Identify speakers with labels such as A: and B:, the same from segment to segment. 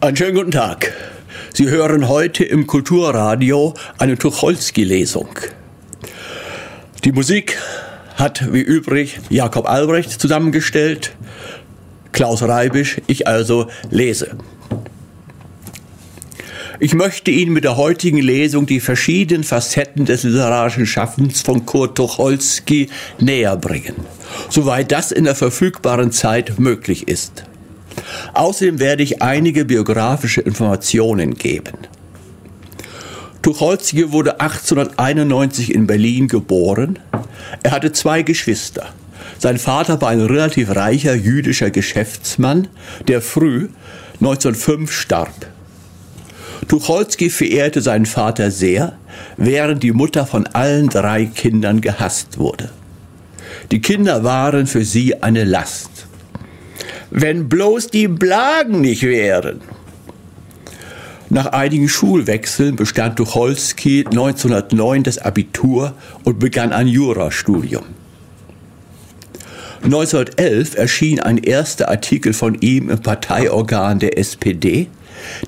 A: Einen schönen guten Tag. Sie hören heute im Kulturradio eine Tucholsky-Lesung. Die Musik hat wie übrig Jakob Albrecht zusammengestellt, Klaus Reibisch, ich also lese. Ich möchte Ihnen mit der heutigen Lesung die verschiedenen Facetten des literarischen Schaffens von Kurt Tucholsky näher bringen, soweit das in der verfügbaren Zeit möglich ist. Außerdem werde ich einige biografische Informationen geben. Tucholsky wurde 1891 in Berlin geboren. Er hatte zwei Geschwister. Sein Vater war ein relativ reicher jüdischer Geschäftsmann, der früh 1905 starb. Tucholsky verehrte seinen Vater sehr, während die Mutter von allen drei Kindern gehasst wurde. Die Kinder waren für sie eine Last. Wenn bloß die Blagen nicht wären. Nach einigen Schulwechseln bestand Tucholsky 1909 das Abitur und begann ein Jurastudium. 1911 erschien ein erster Artikel von ihm im Parteiorgan der SPD,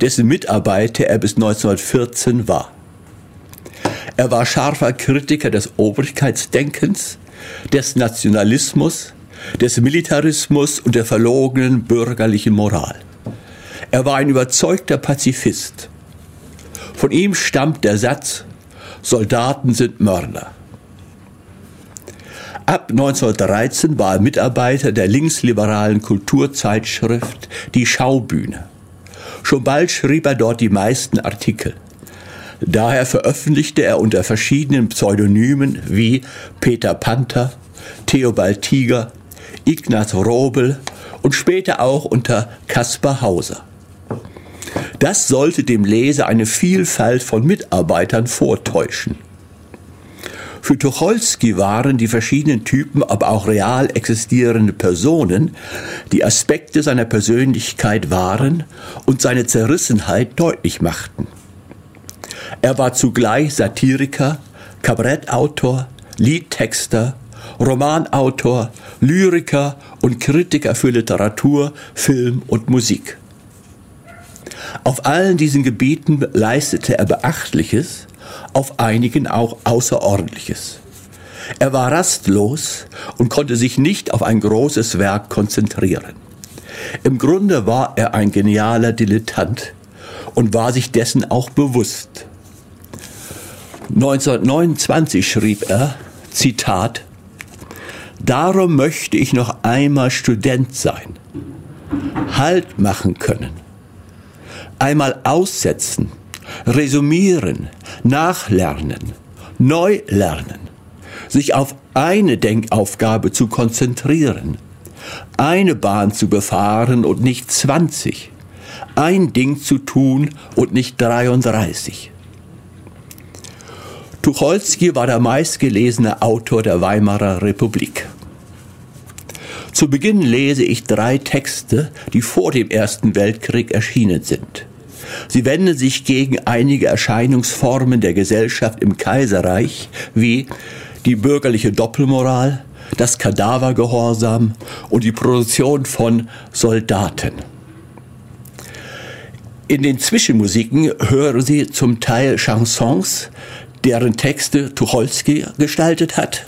A: dessen Mitarbeiter er bis 1914 war. Er war scharfer Kritiker des Obrigkeitsdenkens, des Nationalismus, des Militarismus und der verlogenen bürgerlichen Moral. Er war ein überzeugter Pazifist. Von ihm stammt der Satz, Soldaten sind Mörder. Ab 1913 war er Mitarbeiter der linksliberalen Kulturzeitschrift Die Schaubühne. Schon bald schrieb er dort die meisten Artikel. Daher veröffentlichte er unter verschiedenen Pseudonymen wie Peter Panther, Theobald Tiger, Ignaz Robel und später auch unter Caspar Hauser. Das sollte dem Leser eine Vielfalt von Mitarbeitern vortäuschen. Für Tucholsky waren die verschiedenen Typen aber auch real existierende Personen, die Aspekte seiner Persönlichkeit waren und seine Zerrissenheit deutlich machten. Er war zugleich Satiriker, Kabarettautor, Liedtexter, Romanautor, Lyriker und Kritiker für Literatur, Film und Musik. Auf allen diesen Gebieten leistete er Beachtliches, auf einigen auch Außerordentliches. Er war rastlos und konnte sich nicht auf ein großes Werk konzentrieren. Im Grunde war er ein genialer Dilettant und war sich dessen auch bewusst. 1929 schrieb er, Zitat, Darum möchte ich noch einmal Student sein, Halt machen können, einmal aussetzen, resümieren, nachlernen, neu lernen, sich auf eine Denkaufgabe zu konzentrieren, eine Bahn zu befahren und nicht 20, ein Ding zu tun und nicht 33. Tucholsky war der meistgelesene Autor der Weimarer Republik. Zu Beginn lese ich drei Texte, die vor dem Ersten Weltkrieg erschienen sind. Sie wenden sich gegen einige Erscheinungsformen der Gesellschaft im Kaiserreich, wie die bürgerliche Doppelmoral, das Kadavergehorsam und die Produktion von Soldaten. In den Zwischenmusiken hören Sie zum Teil Chansons, deren Texte Tucholsky gestaltet hat.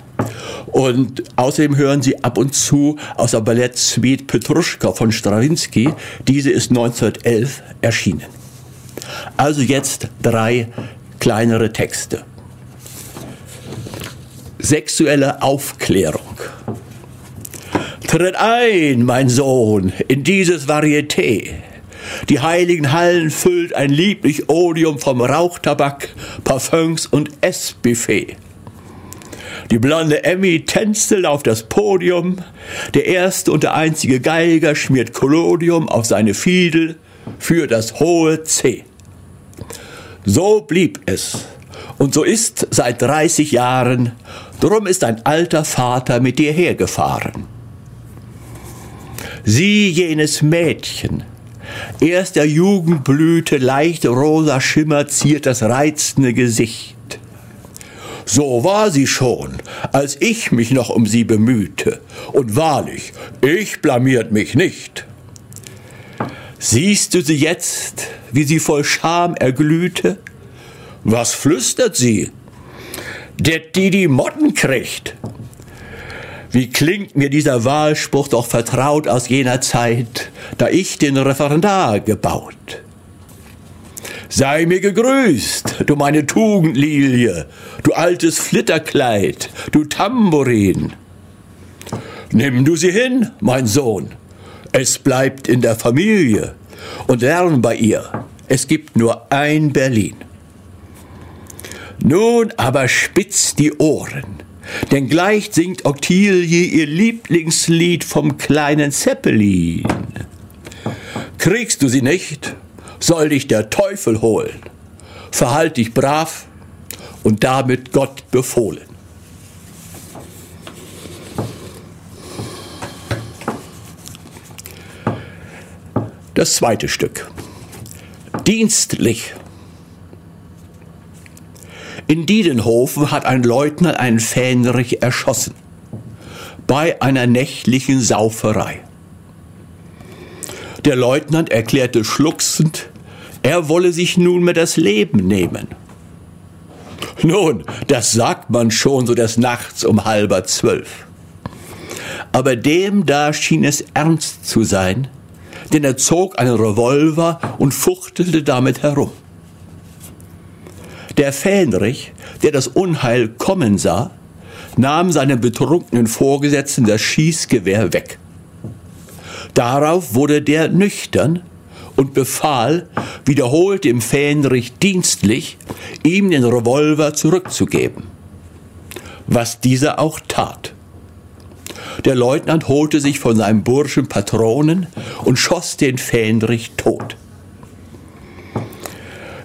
A: Und außerdem hören Sie ab und zu aus der Ballettsuite Petruschka von Strawinsky. Diese ist 1911 erschienen. Also jetzt drei kleinere Texte. Sexuelle Aufklärung. Tritt ein, mein Sohn, in dieses Varieté. Die heiligen Hallen füllt ein lieblich Odium vom Rauchtabak, Parfums und Essbuffet. Die blonde Emmy tänzelt auf das Podium, der erste und der einzige Geiger schmiert Collodium auf seine Fiedel für das hohe C. So blieb es. Und so ist seit 30 Jahren, drum ist ein alter Vater mit dir hergefahren. Sieh jenes Mädchen, erst der Jugendblüte leicht rosa Schimmer ziert das reizende Gesicht. So war sie schon, als ich mich noch um sie bemühte. Und wahrlich, ich blamiert mich nicht. Siehst du sie jetzt, wie sie voll Scham erglühte? Was flüstert sie? Der die die Motten kriegt. Wie klingt mir dieser Wahlspruch doch vertraut aus jener Zeit, da ich den Referendar gebaut. Sei mir gegrüßt, du meine Tugendlilie, du altes Flitterkleid, du Tambourin. Nimm du sie hin, mein Sohn, es bleibt in der Familie und lern bei ihr. Es gibt nur ein Berlin. Nun aber spitzt die Ohren, denn gleich singt Octilie ihr Lieblingslied vom kleinen Zeppelin. Kriegst du sie nicht, soll dich der Teufel holen. Verhalt dich brav und damit Gott befohlen. Das zweite Stück. Dienstlich. In Diedenhofen hat ein Leutnant einen Fähnrich erschossen. Bei einer nächtlichen Sauferei. Der Leutnant erklärte schluchzend, er wolle sich nunmehr das Leben nehmen. Nun, das sagt man schon so des Nachts um halber zwölf. Aber dem da schien es ernst zu sein, denn er zog einen Revolver und fuchtelte damit herum. Der Fähnrich, der das Unheil kommen sah, nahm seinem betrunkenen Vorgesetzten das Schießgewehr weg. Darauf wurde der nüchtern und befahl, wiederholt dem Fähnrich dienstlich, ihm den Revolver zurückzugeben. Was dieser auch tat. Der Leutnant holte sich von seinem Burschen Patronen und schoss den Fähnrich tot.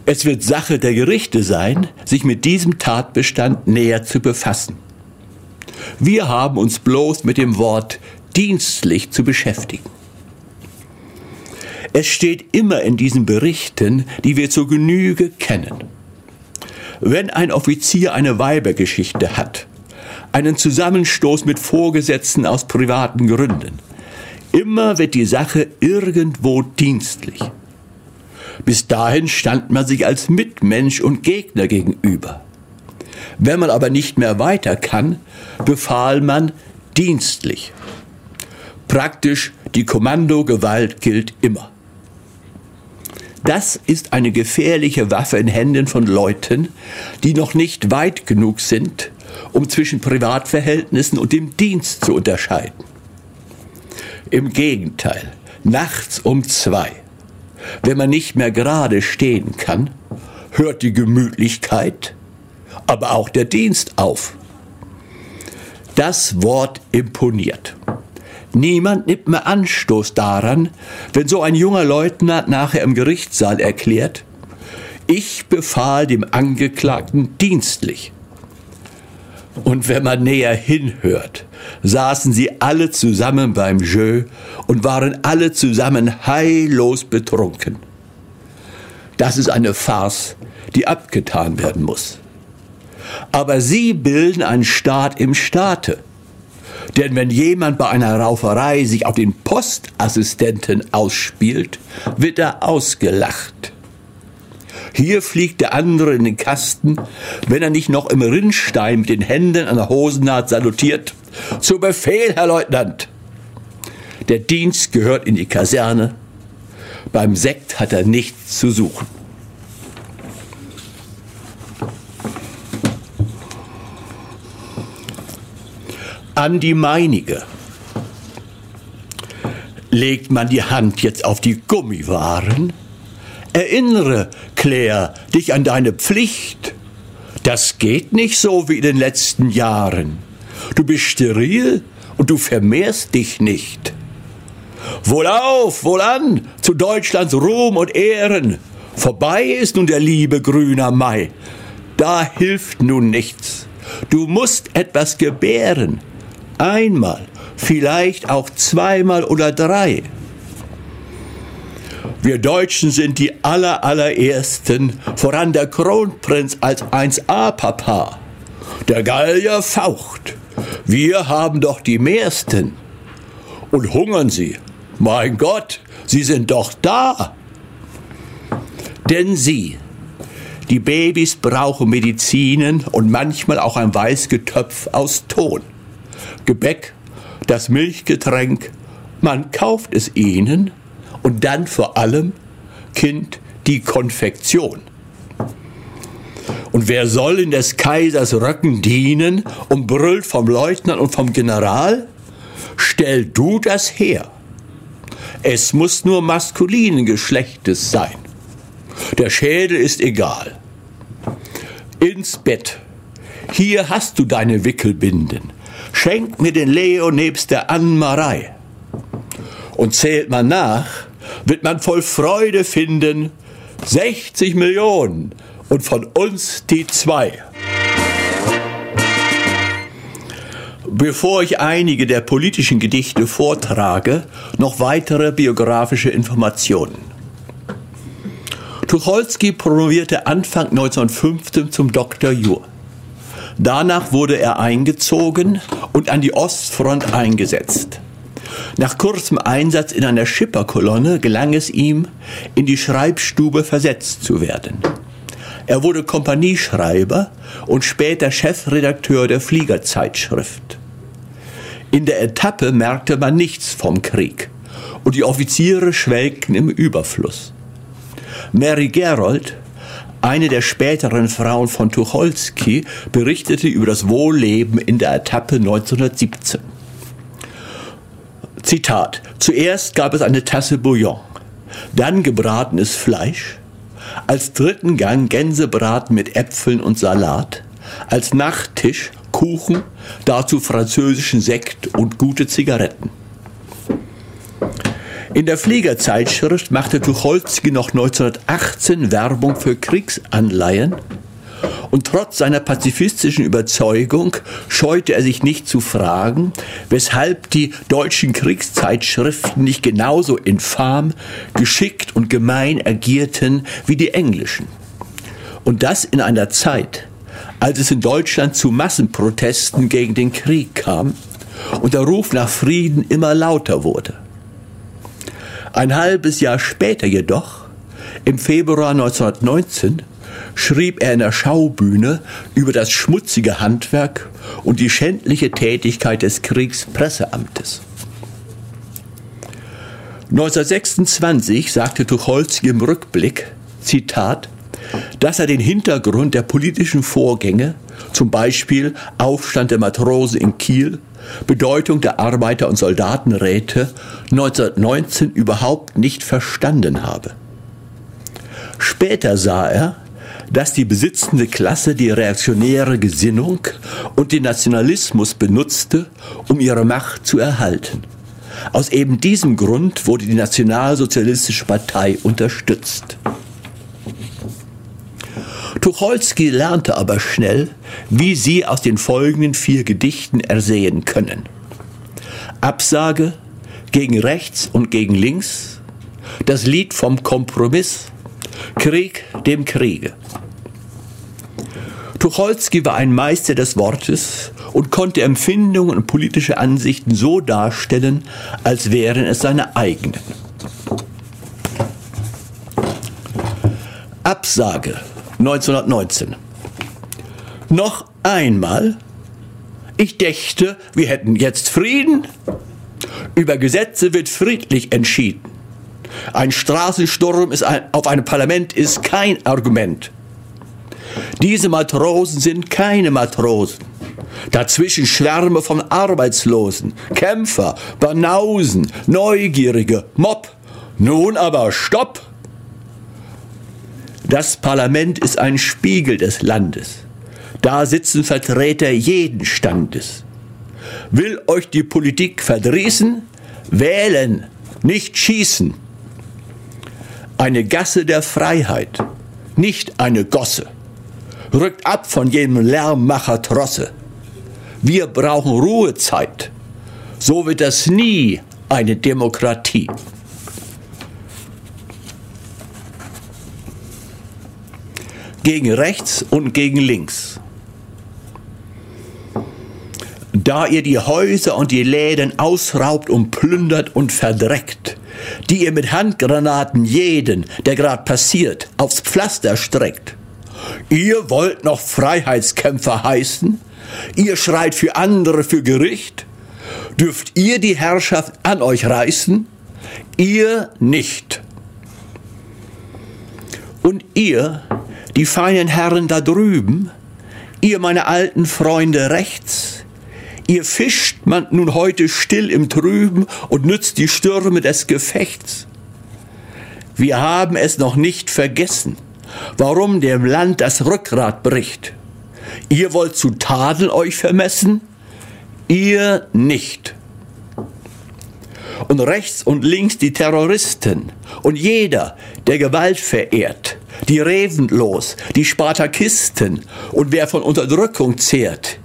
A: Es wird Sache der Gerichte sein, sich mit diesem Tatbestand näher zu befassen. Wir haben uns bloß mit dem Wort dienstlich zu beschäftigen. Es steht immer in diesen Berichten, die wir zur Genüge kennen. Wenn ein Offizier eine Weibergeschichte hat, einen Zusammenstoß mit Vorgesetzten aus privaten Gründen, immer wird die Sache irgendwo dienstlich. Bis dahin stand man sich als Mitmensch und Gegner gegenüber. Wenn man aber nicht mehr weiter kann, befahl man dienstlich. Praktisch die Kommandogewalt gilt immer. Das ist eine gefährliche Waffe in Händen von Leuten, die noch nicht weit genug sind, um zwischen Privatverhältnissen und dem Dienst zu unterscheiden. Im Gegenteil, nachts um zwei wenn man nicht mehr gerade stehen kann, hört die Gemütlichkeit, aber auch der Dienst auf. Das Wort imponiert. Niemand nimmt mehr Anstoß daran, wenn so ein junger Leutnant nachher im Gerichtssaal erklärt, ich befahl dem Angeklagten dienstlich. Und wenn man näher hinhört, saßen sie alle zusammen beim Jeu und waren alle zusammen heillos betrunken. Das ist eine Farce, die abgetan werden muss. Aber sie bilden einen Staat im Staate. Denn wenn jemand bei einer Rauferei sich auf den Postassistenten ausspielt, wird er ausgelacht. Hier fliegt der andere in den Kasten, wenn er nicht noch im Rinnstein mit den Händen an der Hosennaht salutiert. Zu Befehl, Herr Leutnant! Der Dienst gehört in die Kaserne. Beim Sekt hat er nichts zu suchen. An die meinige. Legt man die Hand jetzt auf die Gummiwaren? Erinnere, Claire, dich an deine Pflicht. Das geht nicht so wie in den letzten Jahren. Du bist steril und du vermehrst dich nicht. Wohlauf, wohlan, zu Deutschlands Ruhm und Ehren. Vorbei ist nun der liebe grüner Mai. Da hilft nun nichts. Du musst etwas gebären. Einmal, vielleicht auch zweimal oder drei. Wir Deutschen sind die aller, allerersten, voran der Kronprinz als 1A-Papa. Der Gallier faucht. Wir haben doch die mehrsten. Und hungern sie. Mein Gott, Sie sind doch da. Denn sie, die Babys brauchen Medizinen und manchmal auch ein Weißgetöpf aus Ton. Gebäck, das Milchgetränk, man kauft es ihnen und dann vor allem, Kind, die Konfektion. Und wer soll in des Kaisers Röcken dienen und brüllt vom Leutnant und vom General? Stell du das her. Es muss nur maskulinen Geschlechtes sein. Der Schädel ist egal. Ins Bett. Hier hast du deine Wickelbinden. Schenk mir den Leo nebst der Anmarei. Und zählt man nach, wird man voll Freude finden, 60 Millionen und von uns die zwei. Bevor ich einige der politischen Gedichte vortrage, noch weitere biografische Informationen. Tucholsky promovierte Anfang 1915 zum Dr. Jur. Danach wurde er eingezogen und an die Ostfront eingesetzt. Nach kurzem Einsatz in einer Schipperkolonne gelang es ihm, in die Schreibstube versetzt zu werden. Er wurde Kompanieschreiber und später Chefredakteur der Fliegerzeitschrift. In der Etappe merkte man nichts vom Krieg und die Offiziere schwelgten im Überfluss. Mary Gerold, eine der späteren Frauen von Tucholsky, berichtete über das Wohlleben in der Etappe 1917. Zitat. Zuerst gab es eine Tasse Bouillon, dann gebratenes Fleisch, als dritten Gang Gänsebraten mit Äpfeln und Salat, als Nachtisch Kuchen, dazu französischen Sekt und gute Zigaretten. In der Fliegerzeitschrift machte Tucholsky noch 1918 Werbung für Kriegsanleihen und trotz seiner pazifistischen Überzeugung scheute er sich nicht zu fragen, weshalb die deutschen Kriegszeitschriften nicht genauso infam, geschickt und gemein agierten wie die englischen. Und das in einer Zeit, als es in Deutschland zu Massenprotesten gegen den Krieg kam und der Ruf nach Frieden immer lauter wurde. Ein halbes Jahr später jedoch, im Februar 1919, schrieb er in der Schaubühne über das schmutzige Handwerk und die schändliche Tätigkeit des Kriegspresseamtes. 1926 sagte Tucholsky im Rückblick, Zitat, dass er den Hintergrund der politischen Vorgänge, zum Beispiel Aufstand der Matrosen in Kiel, Bedeutung der Arbeiter- und Soldatenräte 1919 überhaupt nicht verstanden habe. Später sah er, dass die besitzende Klasse die reaktionäre Gesinnung und den Nationalismus benutzte, um ihre Macht zu erhalten. Aus eben diesem Grund wurde die Nationalsozialistische Partei unterstützt. Tucholsky lernte aber schnell, wie Sie aus den folgenden vier Gedichten ersehen können. Absage gegen rechts und gegen links, das Lied vom Kompromiss, Krieg dem Kriege. Tucholsky war ein Meister des Wortes und konnte Empfindungen und politische Ansichten so darstellen, als wären es seine eigenen. Absage 1919. Noch einmal, ich dächte, wir hätten jetzt Frieden. Über Gesetze wird friedlich entschieden. Ein Straßensturm ein, auf ein Parlament ist kein Argument. Diese Matrosen sind keine Matrosen. Dazwischen Schwärme von Arbeitslosen, Kämpfer, Banausen, Neugierige, Mob. Nun aber Stopp! Das Parlament ist ein Spiegel des Landes. Da sitzen Vertreter jeden Standes. Will euch die Politik verdrießen? Wählen, nicht schießen. Eine Gasse der Freiheit, nicht eine Gosse. Rückt ab von jedem Lärmmacher Trosse. Wir brauchen Ruhezeit. So wird das nie eine Demokratie. gegen rechts und gegen links. Da ihr die Häuser und die Läden ausraubt und plündert und verdreckt, die ihr mit Handgranaten jeden, der grad passiert, aufs Pflaster streckt. Ihr wollt noch Freiheitskämpfer heißen? Ihr schreit für andere für Gericht? Dürft ihr die Herrschaft an euch reißen? Ihr nicht. Und ihr, die feinen Herren da drüben, ihr meine alten Freunde rechts, ihr fischt man nun heute still im Trüben und nützt die Stürme des Gefechts. Wir haben es noch nicht vergessen, warum dem Land das Rückgrat bricht. Ihr wollt zu Tadeln euch vermessen, ihr nicht. Und rechts und links die Terroristen und jeder, der Gewalt verehrt, die Revenlos, die Spartakisten und wer von Unterdrückung zehrt.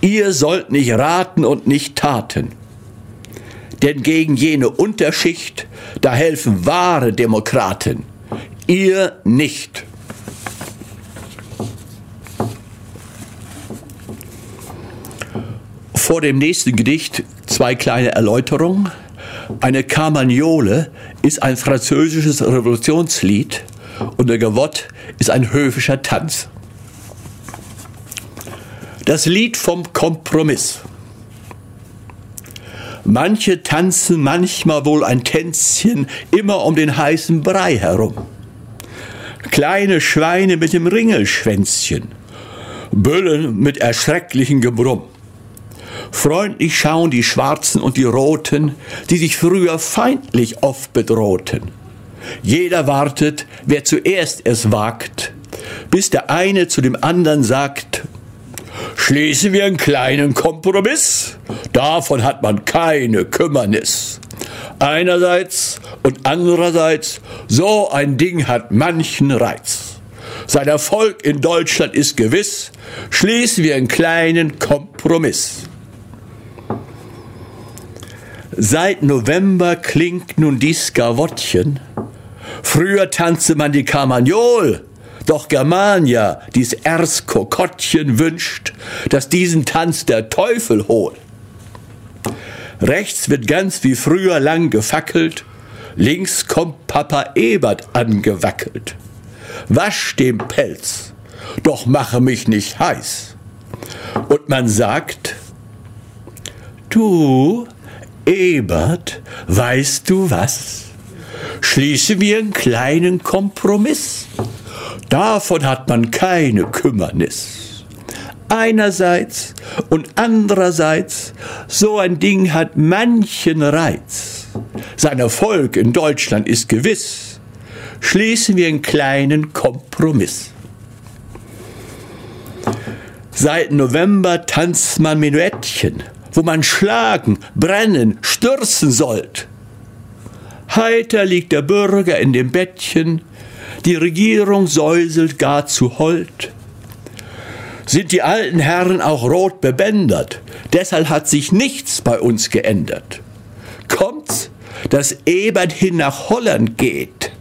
A: Ihr sollt nicht raten und nicht taten. Denn gegen jene Unterschicht, da helfen wahre Demokraten. Ihr nicht. Vor dem nächsten Gedicht zwei kleine Erläuterungen. Eine Carmagnole ist ein französisches Revolutionslied und der Gavotte ist ein höfischer Tanz. Das Lied vom Kompromiss. Manche tanzen manchmal wohl ein Tänzchen immer um den heißen Brei herum. Kleine Schweine mit dem Ringelschwänzchen, Büllen mit erschrecklichem Gebrumm. Freundlich schauen die Schwarzen und die Roten, die sich früher feindlich oft bedrohten. Jeder wartet, wer zuerst es wagt, bis der eine zu dem anderen sagt, schließen wir einen kleinen Kompromiss, davon hat man keine Kümmernis. Einerseits und andererseits, so ein Ding hat manchen Reiz. Sein Erfolg in Deutschland ist gewiss, schließen wir einen kleinen Kompromiss. Seit November klingt nun dies Skavottchen. Früher tanzte man die Carmagnol, doch Germania, dies Erskokottchen wünscht, dass diesen Tanz der Teufel holt. Rechts wird ganz wie früher lang gefackelt, links kommt Papa Ebert angewackelt. Wasch den Pelz, doch mache mich nicht heiß. Und man sagt, du, Ebert, weißt du was? Schließen wir einen kleinen Kompromiss. Davon hat man keine Kümmernis. Einerseits und andererseits, so ein Ding hat manchen Reiz. Sein Erfolg in Deutschland ist gewiss. Schließen wir einen kleinen Kompromiss. Seit November tanzt man Menuettchen wo man schlagen, brennen, stürzen sollt. Heiter liegt der Bürger in dem Bettchen, die Regierung säuselt gar zu hold. Sind die alten Herren auch rot bebändert, deshalb hat sich nichts bei uns geändert. Kommt's, dass Ebert hin nach Holland geht,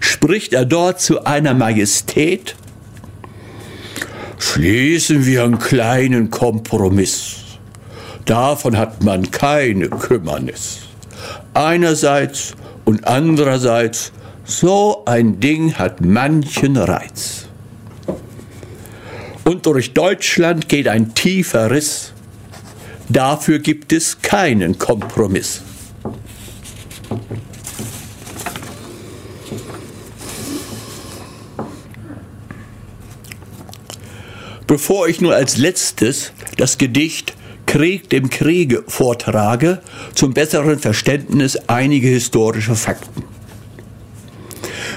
A: spricht er dort zu einer Majestät? Schließen wir einen kleinen Kompromiss. Davon hat man keine Kümmernis. Einerseits und andererseits, so ein Ding hat manchen Reiz. Und durch Deutschland geht ein tiefer Riss. Dafür gibt es keinen Kompromiss. Bevor ich nur als letztes das Gedicht Krieg dem Kriege vortrage, zum besseren Verständnis einige historische Fakten.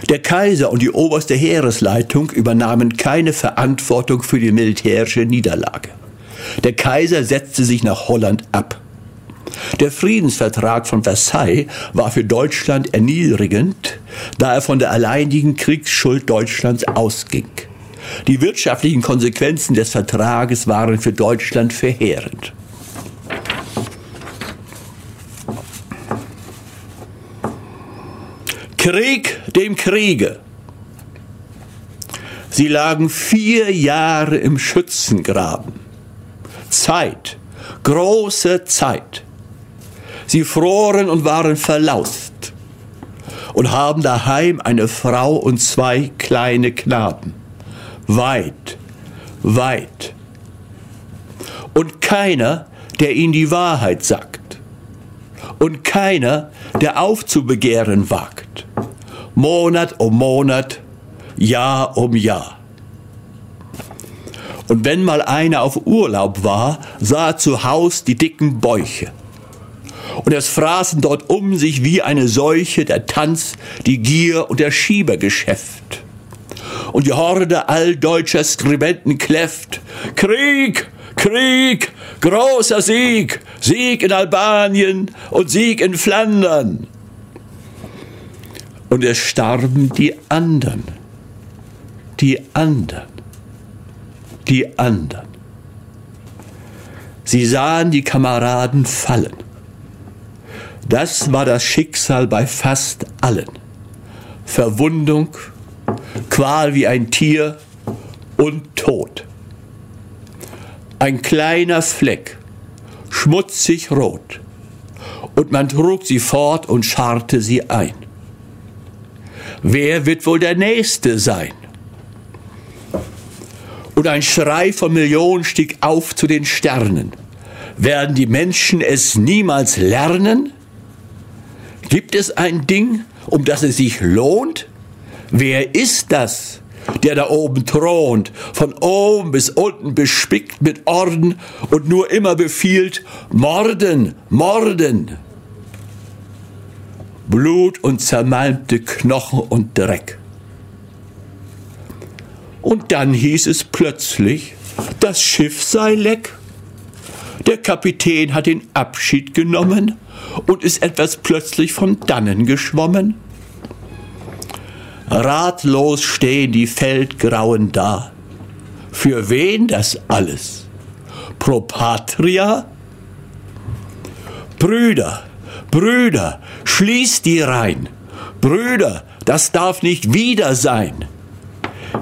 A: Der Kaiser und die oberste Heeresleitung übernahmen keine Verantwortung für die militärische Niederlage. Der Kaiser setzte sich nach Holland ab. Der Friedensvertrag von Versailles war für Deutschland erniedrigend, da er von der alleinigen Kriegsschuld Deutschlands ausging. Die wirtschaftlichen Konsequenzen des Vertrages waren für Deutschland verheerend. Krieg dem Kriege. Sie lagen vier Jahre im Schützengraben. Zeit, große Zeit. Sie froren und waren verlaust. und haben daheim eine Frau und zwei kleine Knaben. Weit, weit. Und keiner, der ihnen die Wahrheit sagt. Und keiner, der aufzubegehren wagt. Monat um Monat, Jahr um Jahr. Und wenn mal einer auf Urlaub war, sah er zu Haus die dicken Bäuche. Und es fraßen dort um sich wie eine Seuche der Tanz, die Gier und der Schiebergeschäft. Und die Horde all deutscher Skribenten kläfft. Krieg! Krieg! Großer Sieg! Sieg in Albanien und Sieg in Flandern! Und es starben die anderen. Die anderen die anderen. Sie sahen die Kameraden fallen. Das war das Schicksal bei fast allen. Verwundung, Qual wie ein Tier und Tod. Ein kleiner Fleck, schmutzig rot, und man trug sie fort und scharrte sie ein. Wer wird wohl der Nächste sein? und ein Schrei von Millionen stieg auf zu den Sternen. Werden die Menschen es niemals lernen? Gibt es ein Ding, um das es sich lohnt? Wer ist das, der da oben thront, von oben bis unten bespickt mit Orden und nur immer befiehlt, Morden, Morden? Blut und zermalmte Knochen und Dreck. Und dann hieß es plötzlich, das Schiff sei leck. Der Kapitän hat den Abschied genommen und ist etwas plötzlich von dannen geschwommen. Ratlos stehen die Feldgrauen da. Für wen das alles? Pro Patria? Brüder, Brüder, schließt die rein. Brüder, das darf nicht wieder sein.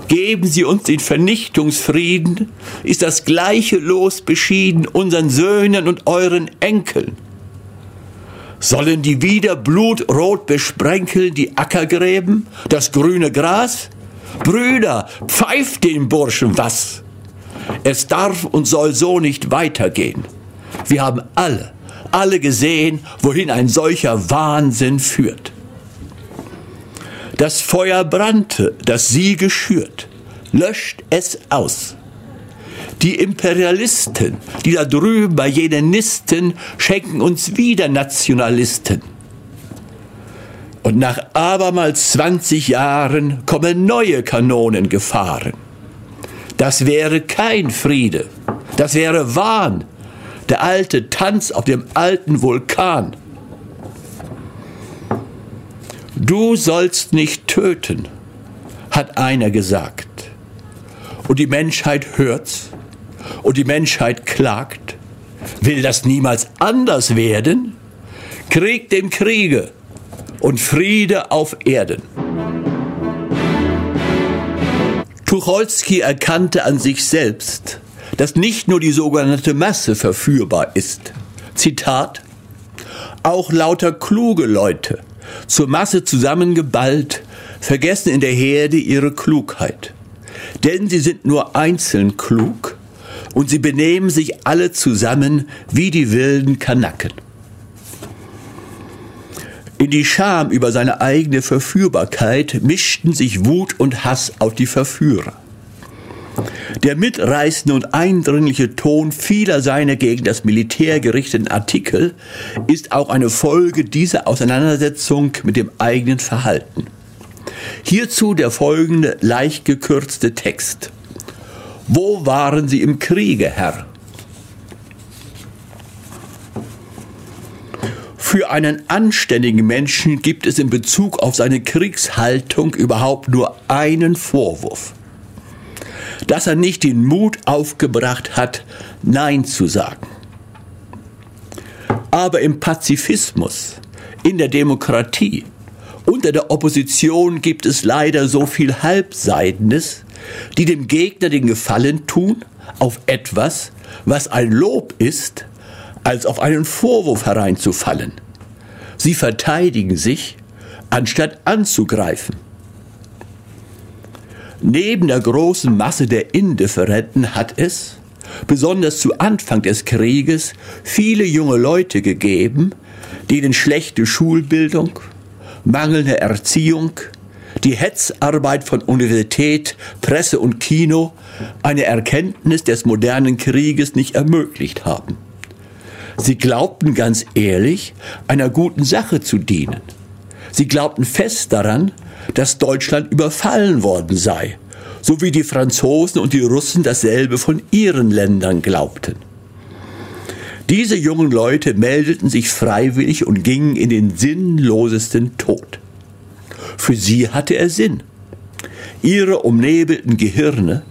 A: Geben Sie uns den Vernichtungsfrieden, ist das gleiche Los beschieden unseren Söhnen und euren Enkeln. Sollen die wieder blutrot besprenkeln die Ackergräben, das grüne Gras? Brüder, pfeift den Burschen was! Es darf und soll so nicht weitergehen. Wir haben alle, alle gesehen, wohin ein solcher Wahnsinn führt. Das Feuer brannte, das sie geschürt. Löscht es aus. Die Imperialisten, die da drüben bei jenen Nisten, schenken uns wieder Nationalisten. Und nach abermals 20 Jahren kommen neue Kanonen gefahren. Das wäre kein Friede. Das wäre Wahn. Der alte Tanz auf dem alten Vulkan. Du sollst nicht töten, hat einer gesagt. Und die Menschheit hört's und die Menschheit klagt. Will das niemals anders werden? Krieg dem Kriege und Friede auf Erden. Tucholsky erkannte an sich selbst, dass nicht nur die sogenannte Masse verführbar ist. Zitat, auch lauter kluge Leute zur Masse zusammengeballt, vergessen in der Herde ihre Klugheit. Denn sie sind nur einzeln klug und sie benehmen sich alle zusammen wie die wilden Kanaken. In die Scham über seine eigene Verführbarkeit mischten sich Wut und Hass auf die Verführer. Der mitreißende und eindringliche Ton vieler seiner gegen das Militär gerichteten Artikel ist auch eine Folge dieser Auseinandersetzung mit dem eigenen Verhalten. Hierzu der folgende leicht gekürzte Text. Wo waren Sie im Kriege, Herr? Für einen anständigen Menschen gibt es in Bezug auf seine Kriegshaltung überhaupt nur einen Vorwurf dass er nicht den Mut aufgebracht hat, Nein zu sagen. Aber im Pazifismus, in der Demokratie, unter der Opposition gibt es leider so viel Halbseidenes, die dem Gegner den Gefallen tun auf etwas, was ein Lob ist, als auf einen Vorwurf hereinzufallen. Sie verteidigen sich, anstatt anzugreifen. Neben der großen Masse der Indifferenten hat es, besonders zu Anfang des Krieges, viele junge Leute gegeben, denen schlechte Schulbildung, mangelnde Erziehung, die Hetzarbeit von Universität, Presse und Kino eine Erkenntnis des modernen Krieges nicht ermöglicht haben. Sie glaubten ganz ehrlich, einer guten Sache zu dienen. Sie glaubten fest daran, dass Deutschland überfallen worden sei, so wie die Franzosen und die Russen dasselbe von ihren Ländern glaubten. Diese jungen Leute meldeten sich freiwillig und gingen in den sinnlosesten Tod. Für sie hatte er Sinn. Ihre umnebelten Gehirne,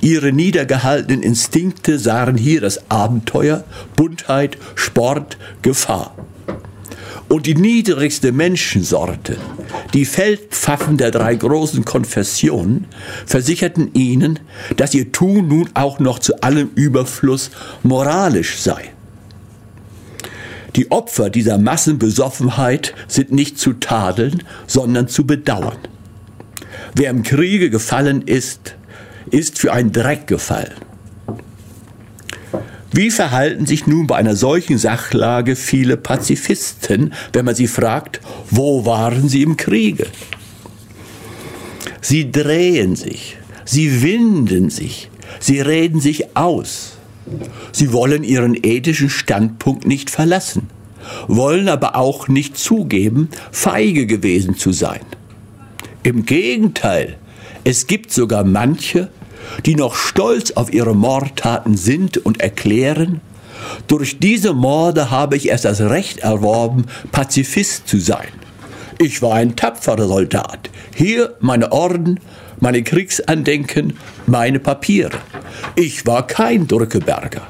A: ihre niedergehaltenen Instinkte sahen hier das Abenteuer, Buntheit, Sport, Gefahr. Und die niedrigste Menschensorte, die Feldpfaffen der drei großen Konfessionen, versicherten ihnen, dass ihr Tun nun auch noch zu allem Überfluss moralisch sei. Die Opfer dieser Massenbesoffenheit sind nicht zu tadeln, sondern zu bedauern. Wer im Kriege gefallen ist, ist für einen Dreck gefallen. Wie verhalten sich nun bei einer solchen Sachlage viele Pazifisten, wenn man sie fragt, wo waren sie im Kriege? Sie drehen sich, sie winden sich, sie reden sich aus. Sie wollen ihren ethischen Standpunkt nicht verlassen, wollen aber auch nicht zugeben, feige gewesen zu sein. Im Gegenteil, es gibt sogar manche, die noch stolz auf ihre Mordtaten sind und erklären, durch diese Morde habe ich erst das Recht erworben, Pazifist zu sein. Ich war ein tapferer Soldat. Hier meine Orden, meine Kriegsandenken, meine Papiere. Ich war kein Drückeberger.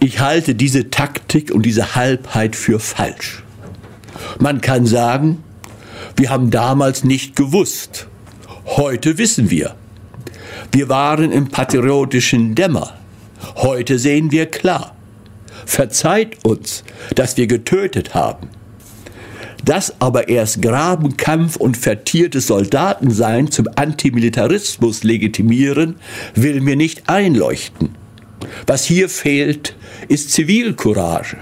A: Ich halte diese Taktik und diese Halbheit für falsch. Man kann sagen, wir haben damals nicht gewusst, Heute wissen wir. Wir waren im patriotischen Dämmer. Heute sehen wir klar. Verzeiht uns, dass wir getötet haben. Dass aber erst Grabenkampf und vertiertes Soldatensein zum Antimilitarismus legitimieren, will mir nicht einleuchten. Was hier fehlt, ist Zivilcourage.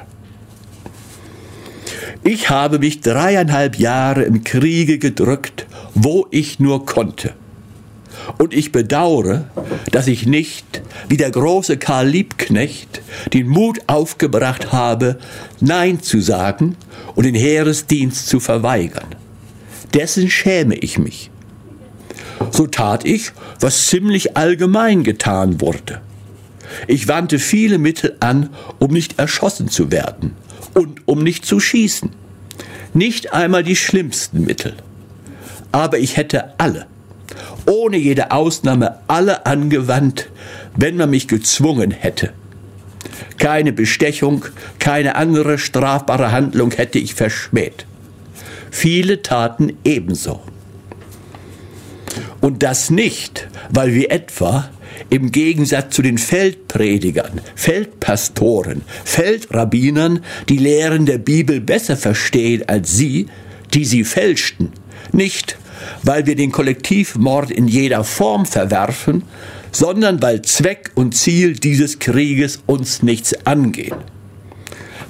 A: Ich habe mich dreieinhalb Jahre im Kriege gedrückt wo ich nur konnte. Und ich bedauere, dass ich nicht, wie der große Karl Liebknecht, den Mut aufgebracht habe, Nein zu sagen und den Heeresdienst zu verweigern. Dessen schäme ich mich. So tat ich, was ziemlich allgemein getan wurde. Ich wandte viele Mittel an, um nicht erschossen zu werden und um nicht zu schießen. Nicht einmal die schlimmsten Mittel aber ich hätte alle, ohne jede Ausnahme alle angewandt, wenn man mich gezwungen hätte. Keine Bestechung, keine andere strafbare Handlung hätte ich verschmäht. Viele taten ebenso. Und das nicht, weil wir etwa im Gegensatz zu den Feldpredigern, Feldpastoren, Feldrabbinern die Lehren der Bibel besser verstehen als sie, die sie fälschten, nicht, weil wir den Kollektivmord in jeder Form verwerfen, sondern weil Zweck und Ziel dieses Krieges uns nichts angehen.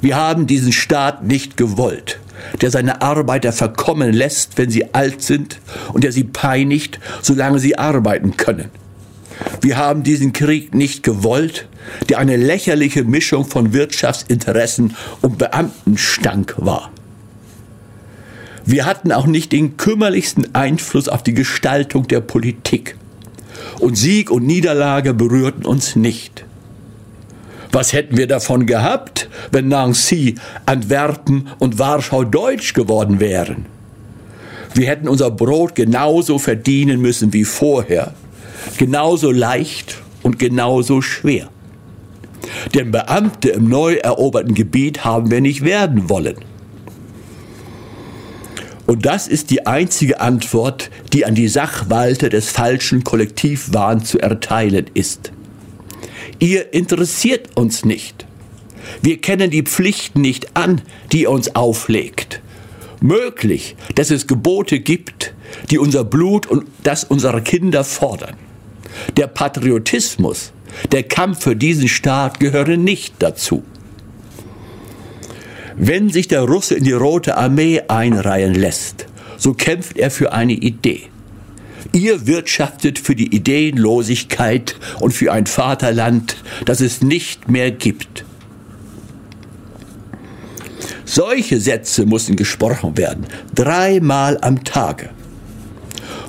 A: Wir haben diesen Staat nicht gewollt, der seine Arbeiter verkommen lässt, wenn sie alt sind, und der sie peinigt, solange sie arbeiten können. Wir haben diesen Krieg nicht gewollt, der eine lächerliche Mischung von Wirtschaftsinteressen und Beamtenstank war. Wir hatten auch nicht den kümmerlichsten Einfluss auf die Gestaltung der Politik. Und Sieg und Niederlage berührten uns nicht. Was hätten wir davon gehabt, wenn Nancy, Antwerpen und Warschau deutsch geworden wären? Wir hätten unser Brot genauso verdienen müssen wie vorher, genauso leicht und genauso schwer. Denn Beamte im neu eroberten Gebiet haben wir nicht werden wollen. Und das ist die einzige Antwort, die an die Sachwalter des falschen Kollektivwahns zu erteilen ist. Ihr interessiert uns nicht. Wir kennen die Pflichten nicht an, die ihr uns auflegt. Möglich, dass es Gebote gibt, die unser Blut und das unserer Kinder fordern. Der Patriotismus, der Kampf für diesen Staat gehören nicht dazu. Wenn sich der Russe in die Rote Armee einreihen lässt, so kämpft er für eine Idee. Ihr wirtschaftet für die Ideenlosigkeit und für ein Vaterland, das es nicht mehr gibt. Solche Sätze müssen gesprochen werden, dreimal am Tage.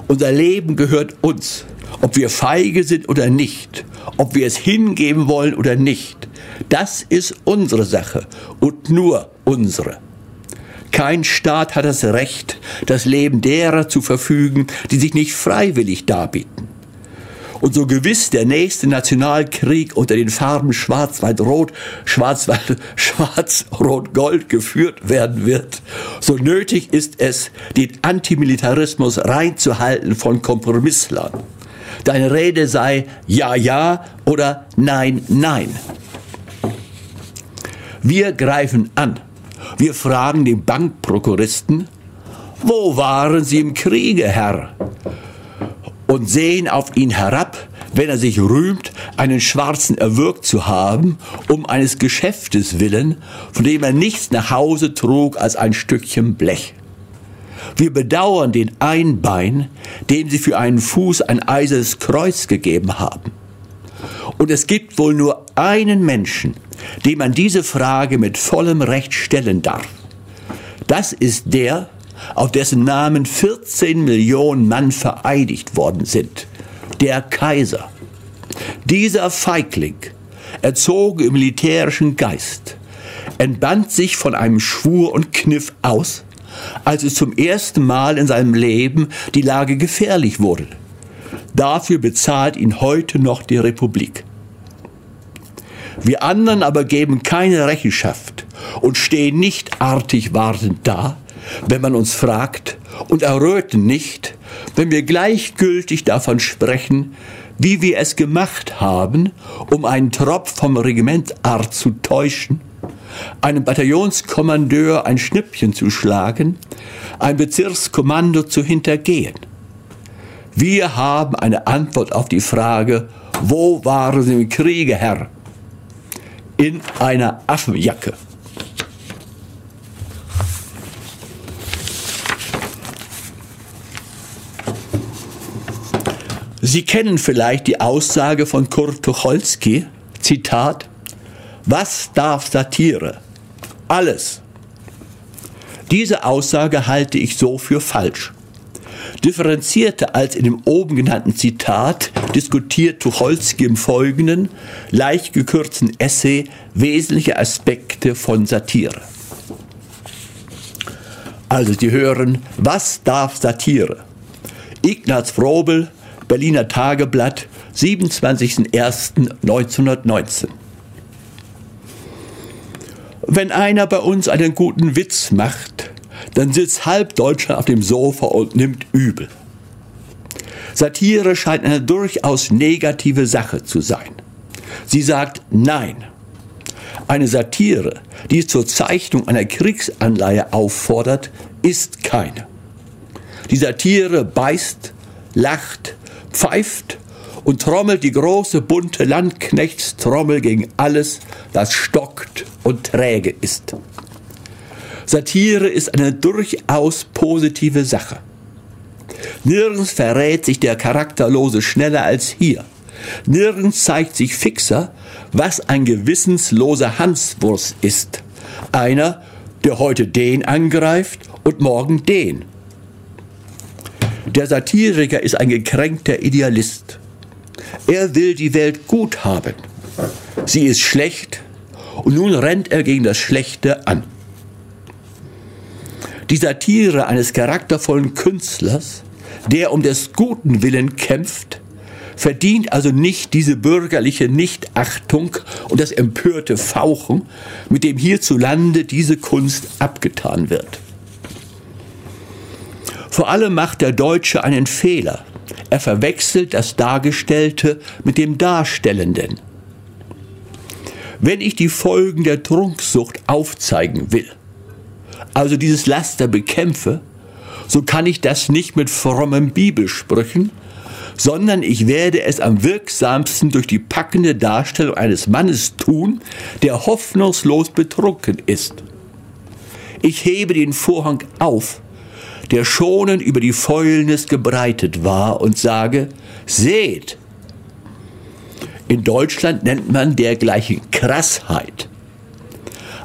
A: Unser Leben gehört uns, ob wir feige sind oder nicht, ob wir es hingeben wollen oder nicht. Das ist unsere Sache und nur unsere. Kein Staat hat das Recht, das Leben derer zu verfügen, die sich nicht freiwillig darbieten. Und so gewiss der nächste Nationalkrieg unter den Farben Schwarz-Weiß-Rot, Schwarz-Rot-Gold geführt werden wird, so nötig ist es, den Antimilitarismus reinzuhalten von Kompromisslern. Deine Rede sei Ja, Ja oder Nein, Nein. Wir greifen an. Wir fragen den Bankprokuristen, wo waren Sie im Kriege, Herr? Und sehen auf ihn herab, wenn er sich rühmt, einen Schwarzen erwürgt zu haben, um eines Geschäftes willen, von dem er nichts nach Hause trug als ein Stückchen Blech. Wir bedauern den Einbein, dem sie für einen Fuß ein eisernes Kreuz gegeben haben. Und es gibt wohl nur einen Menschen, dem man diese Frage mit vollem Recht stellen darf. Das ist der, auf dessen Namen 14 Millionen Mann vereidigt worden sind, der Kaiser. Dieser Feigling, erzogen im militärischen Geist, entband sich von einem Schwur und Kniff aus, als es zum ersten Mal in seinem Leben die Lage gefährlich wurde. Dafür bezahlt ihn heute noch die Republik. Wir anderen aber geben keine Rechenschaft und stehen nicht artig wartend da, wenn man uns fragt, und erröten nicht, wenn wir gleichgültig davon sprechen, wie wir es gemacht haben, um einen Tropf vom Regimentart zu täuschen, einem Bataillonskommandeur ein Schnippchen zu schlagen, ein Bezirkskommando zu hintergehen. Wir haben eine Antwort auf die Frage, wo waren Sie im Kriege, Herr? In einer Affenjacke. Sie kennen vielleicht die Aussage von Kurt Tucholsky, Zitat, was darf Satire? Alles. Diese Aussage halte ich so für falsch. Differenzierter als in dem oben genannten Zitat diskutiert Tucholsky im folgenden, leicht gekürzten Essay wesentliche Aspekte von Satire. Also Sie hören, was darf Satire? Ignaz Frobel, Berliner Tageblatt, 27.01.1919. Wenn einer bei uns einen guten Witz macht, dann sitzt halb Deutschland auf dem Sofa und nimmt übel. Satire scheint eine durchaus negative Sache zu sein. Sie sagt Nein. Eine Satire, die zur Zeichnung einer Kriegsanleihe auffordert, ist keine. Die Satire beißt, lacht, pfeift und trommelt die große bunte Landknechtstrommel gegen alles, das stockt und träge ist. Satire ist eine durchaus positive Sache. Nirgends verrät sich der Charakterlose schneller als hier. Nirgends zeigt sich fixer, was ein gewissensloser Hanswurst ist. Einer, der heute den angreift und morgen den. Der Satiriker ist ein gekränkter Idealist. Er will die Welt gut haben. Sie ist schlecht und nun rennt er gegen das Schlechte an. Die Satire eines charaktervollen Künstlers, der um des guten Willen kämpft, verdient also nicht diese bürgerliche Nichtachtung und das empörte Fauchen, mit dem hierzulande diese Kunst abgetan wird. Vor allem macht der Deutsche einen Fehler. Er verwechselt das Dargestellte mit dem Darstellenden. Wenn ich die Folgen der Trunksucht aufzeigen will, also dieses Laster bekämpfe, so kann ich das nicht mit frommen Bibelsprüchen, sondern ich werde es am wirksamsten durch die packende Darstellung eines Mannes tun, der hoffnungslos betrunken ist. Ich hebe den Vorhang auf, der schonend über die Fäulnis gebreitet war, und sage, seht! In Deutschland nennt man dergleichen Krassheit.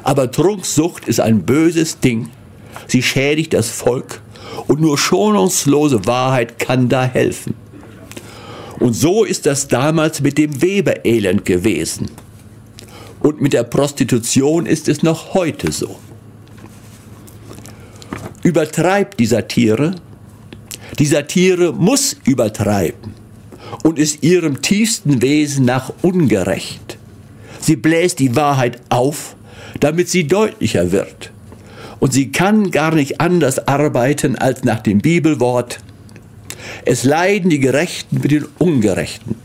A: Aber Trunksucht ist ein böses Ding. Sie schädigt das Volk und nur schonungslose Wahrheit kann da helfen. Und so ist das damals mit dem Weberelend gewesen. Und mit der Prostitution ist es noch heute so. Übertreibt die Satire. Die Satire muss übertreiben und ist ihrem tiefsten Wesen nach ungerecht. Sie bläst die Wahrheit auf, damit sie deutlicher wird. Und sie kann gar nicht anders arbeiten als nach dem Bibelwort, es leiden die Gerechten mit den Ungerechten.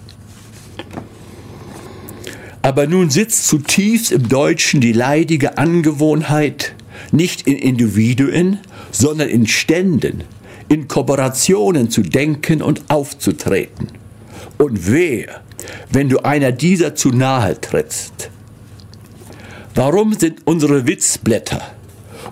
A: Aber nun sitzt zutiefst im Deutschen die leidige Angewohnheit, nicht in Individuen, sondern in Ständen, in Kooperationen zu denken und aufzutreten. Und wer, wenn du einer dieser zu nahe trittst? Warum sind unsere Witzblätter,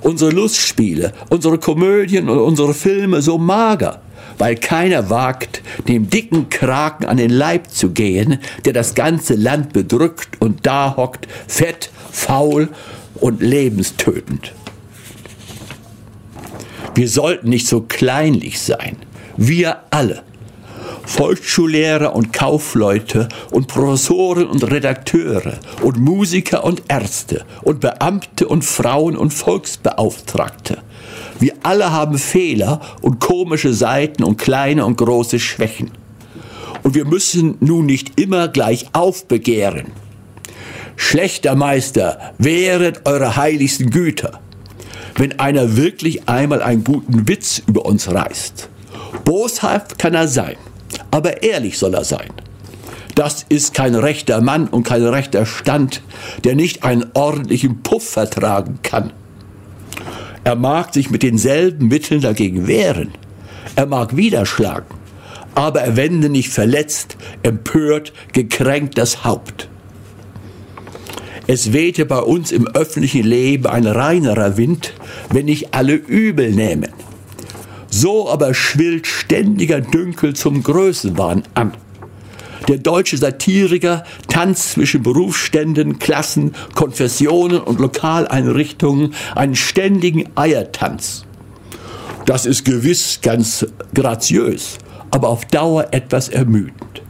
A: unsere Lustspiele, unsere Komödien und unsere Filme so mager? weil keiner wagt, dem dicken Kraken an den Leib zu gehen, der das ganze Land bedrückt und da hockt, fett, faul und lebenstötend. Wir sollten nicht so kleinlich sein. Wir alle. Volksschullehrer und Kaufleute und Professoren und Redakteure und Musiker und Ärzte und Beamte und Frauen und Volksbeauftragte wir alle haben Fehler und komische Seiten und kleine und große Schwächen. Und wir müssen nun nicht immer gleich aufbegehren. Schlechter Meister, wehret eure heiligsten Güter, wenn einer wirklich einmal einen guten Witz über uns reißt. Boshaft kann er sein, aber ehrlich soll er sein. Das ist kein rechter Mann und kein rechter Stand, der nicht einen ordentlichen Puff vertragen kann. Er mag sich mit denselben Mitteln dagegen wehren. Er mag widerschlagen. Aber er wende nicht verletzt, empört, gekränkt das Haupt. Es wehte bei uns im öffentlichen Leben ein reinerer Wind, wenn nicht alle übel nehmen. So aber schwillt ständiger Dünkel zum Größenwahn an. Der deutsche Satiriker tanzt zwischen Berufsständen, Klassen, Konfessionen und Lokaleinrichtungen einen ständigen Eiertanz. Das ist gewiss ganz graziös, aber auf Dauer etwas ermüdend.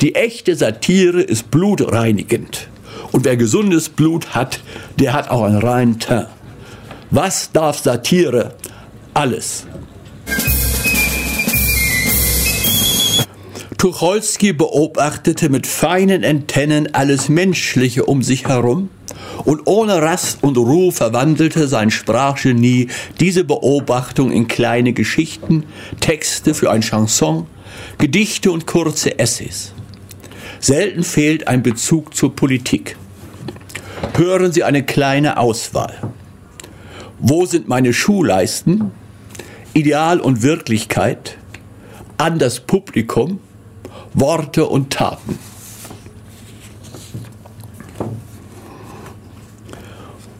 A: Die echte Satire ist blutreinigend. Und wer gesundes Blut hat, der hat auch einen reinen Teint. Was darf Satire? Alles. Tucholsky beobachtete mit feinen Antennen alles Menschliche um sich herum und ohne Rast und Ruhe verwandelte sein Sprachgenie diese Beobachtung in kleine Geschichten, Texte für ein Chanson, Gedichte und kurze Essays. Selten fehlt ein Bezug zur Politik. Hören Sie eine kleine Auswahl. Wo sind meine Schuhleisten? Ideal und Wirklichkeit? An das Publikum? Worte und Taten.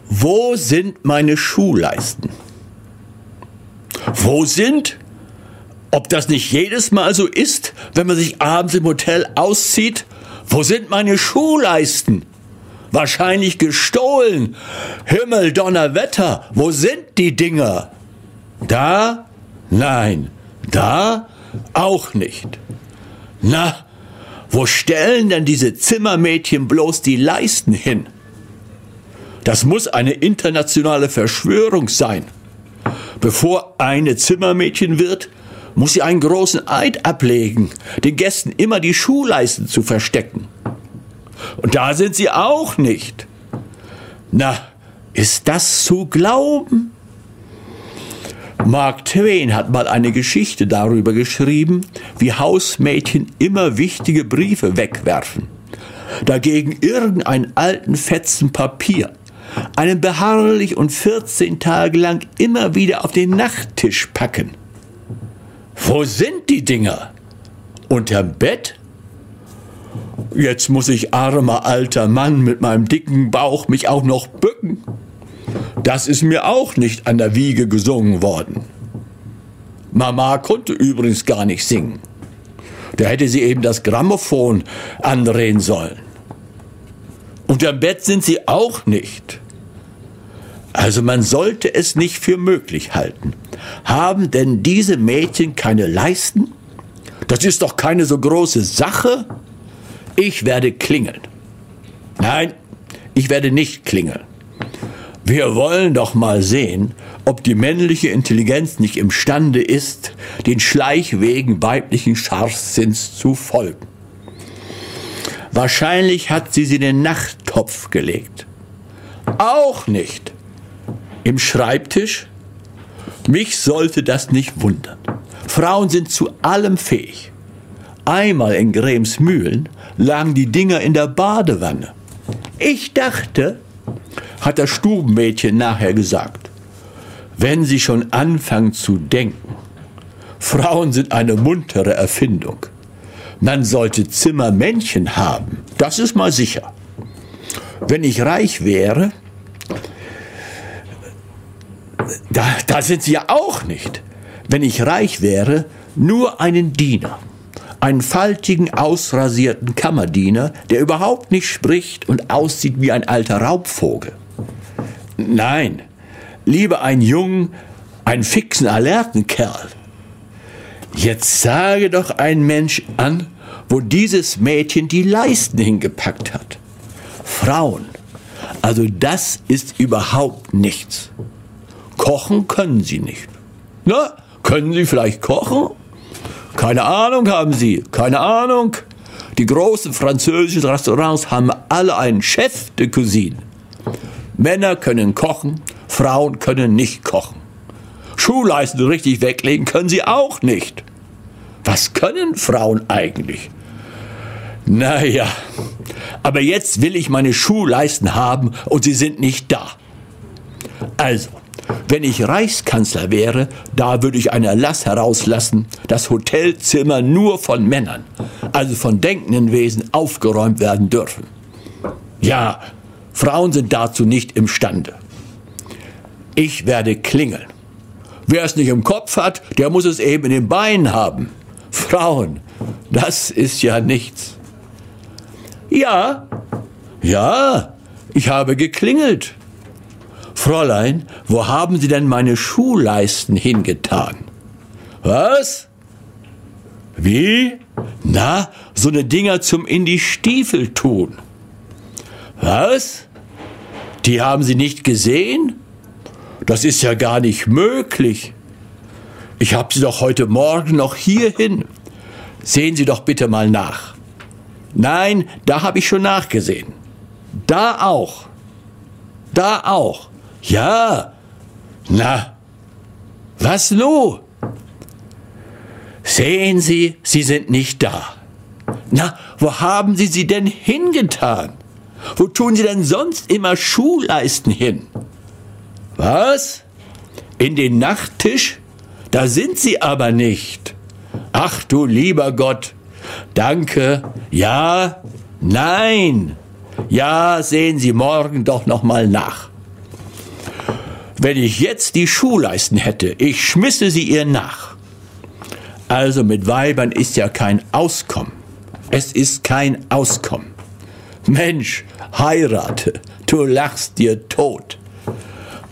A: Wo sind meine Schuhleisten? Wo sind? Ob das nicht jedes Mal so ist, wenn man sich abends im Hotel auszieht? Wo sind meine Schuhleisten? Wahrscheinlich gestohlen. Himmel, Donnerwetter, wo sind die Dinger? Da? Nein. Da? Auch nicht. Na, wo stellen denn diese Zimmermädchen bloß die Leisten hin? Das muss eine internationale Verschwörung sein. Bevor eine Zimmermädchen wird, muss sie einen großen Eid ablegen, den Gästen immer die Schuhleisten zu verstecken. Und da sind sie auch nicht. Na, ist das zu glauben? Mark Twain hat mal eine Geschichte darüber geschrieben, wie Hausmädchen immer wichtige Briefe wegwerfen. Dagegen irgendeinen alten Fetzen Papier, einen beharrlich und 14 Tage lang immer wieder auf den Nachttisch packen. Wo sind die Dinger? Unterm Bett? Jetzt muss ich armer alter Mann mit meinem dicken Bauch mich auch noch bücken. Das ist mir auch nicht an der Wiege gesungen worden. Mama konnte übrigens gar nicht singen. Da hätte sie eben das Grammophon andrehen sollen. Unterm Bett sind sie auch nicht. Also man sollte es nicht für möglich halten. Haben denn diese Mädchen keine Leisten? Das ist doch keine so große Sache. Ich werde klingeln. Nein, ich werde nicht klingeln. Wir wollen doch mal sehen, ob die männliche Intelligenz nicht imstande ist, den Schleichwegen weiblichen Scharfsinns zu folgen. Wahrscheinlich hat sie sie in den Nachttopf gelegt. Auch nicht. Im Schreibtisch? Mich sollte das nicht wundern. Frauen sind zu allem fähig. Einmal in Gremsmühlen lagen die Dinger in der Badewanne. Ich dachte, hat das Stubenmädchen nachher gesagt, wenn sie schon anfangen zu denken, Frauen sind eine muntere Erfindung. Man sollte Zimmermännchen haben, das ist mal sicher. Wenn ich reich wäre, da, da sind sie ja auch nicht. Wenn ich reich wäre, nur einen Diener einen faltigen, ausrasierten Kammerdiener, der überhaupt nicht spricht und aussieht wie ein alter Raubvogel. Nein, lieber einen jungen, einen fixen, alerten Kerl. Jetzt sage doch ein Mensch an, wo dieses Mädchen die Leisten hingepackt hat. Frauen. Also das ist überhaupt nichts. Kochen können sie nicht. Na, können sie vielleicht kochen? Keine Ahnung haben sie, keine Ahnung. Die großen französischen Restaurants haben alle einen Chef de Cuisine. Männer können kochen, Frauen können nicht kochen. Schuhleisten richtig weglegen können sie auch nicht. Was können Frauen eigentlich? Naja, aber jetzt will ich meine Schuhleisten haben und sie sind nicht da. Also, wenn ich Reichskanzler wäre, da würde ich einen Erlass herauslassen, dass Hotelzimmer nur von Männern, also von denkenden Wesen, aufgeräumt werden dürfen. Ja, Frauen sind dazu nicht imstande. Ich werde klingeln. Wer es nicht im Kopf hat, der muss es eben in den Beinen haben. Frauen, das ist ja nichts. Ja, ja, ich habe geklingelt. Fräulein, wo haben Sie denn meine Schuhleisten hingetan? Was? Wie? Na, so ne Dinger zum in die Stiefel tun. Was? Die haben Sie nicht gesehen? Das ist ja gar nicht möglich. Ich habe Sie doch heute Morgen noch hierhin. Sehen Sie doch bitte mal nach. Nein, da habe ich schon nachgesehen. Da auch. Da auch. Ja. Na. Was nu? Sehen Sie, Sie sind nicht da. Na, wo haben Sie sie denn hingetan? Wo tun Sie denn sonst immer Schuhleisten hin? Was? In den Nachttisch? Da sind sie aber nicht. Ach du lieber Gott. Danke. Ja. Nein. Ja, sehen Sie morgen doch noch mal nach. Wenn ich jetzt die Schuhleisten hätte, ich schmisse sie ihr nach. Also mit Weibern ist ja kein Auskommen. Es ist kein Auskommen. Mensch, heirate, du lachst dir tot.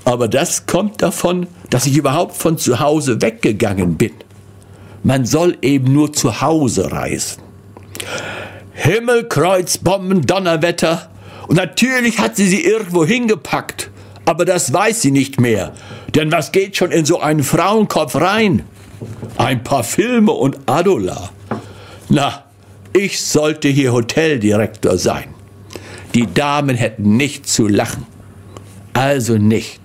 A: Aber das kommt davon, dass ich überhaupt von zu Hause weggegangen bin. Man soll eben nur zu Hause reisen. Himmel, Kreuz, Bomben, Donnerwetter. Und natürlich hat sie sie irgendwo hingepackt. Aber das weiß sie nicht mehr. Denn was geht schon in so einen Frauenkopf rein? Ein paar Filme und Adola. Na, ich sollte hier Hoteldirektor sein. Die Damen hätten nicht zu lachen. Also nicht.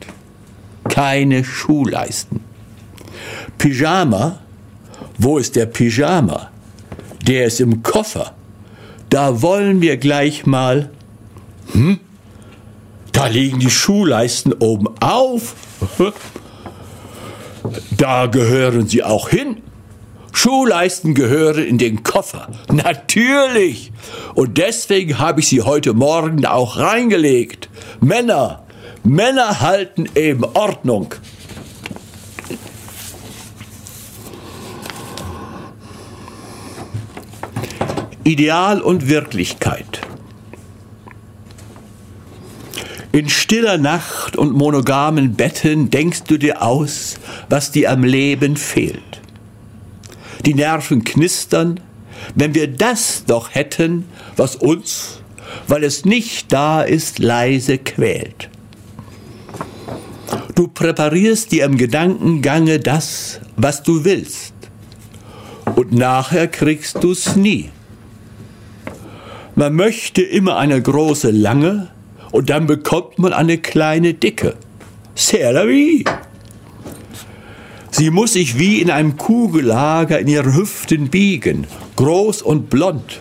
A: Keine Schuhleisten. Pyjama? Wo ist der Pyjama? Der ist im Koffer. Da wollen wir gleich mal. Hm? Da liegen die Schuhleisten oben auf. Da gehören sie auch hin. Schuhleisten gehören in den Koffer. Natürlich. Und deswegen habe ich sie heute Morgen auch reingelegt. Männer, Männer halten eben Ordnung. Ideal und Wirklichkeit. In stiller Nacht und monogamen Betten denkst du dir aus, was dir am Leben fehlt. Die Nerven knistern, wenn wir das doch hätten, was uns, weil es nicht da ist, leise quält. Du präparierst dir im Gedankengange das, was du willst, und nachher kriegst du's nie. Man möchte immer eine große lange und dann bekommt man eine kleine dicke. Vie. Sie muss sich wie in einem Kugellager in ihren Hüften biegen, groß und blond.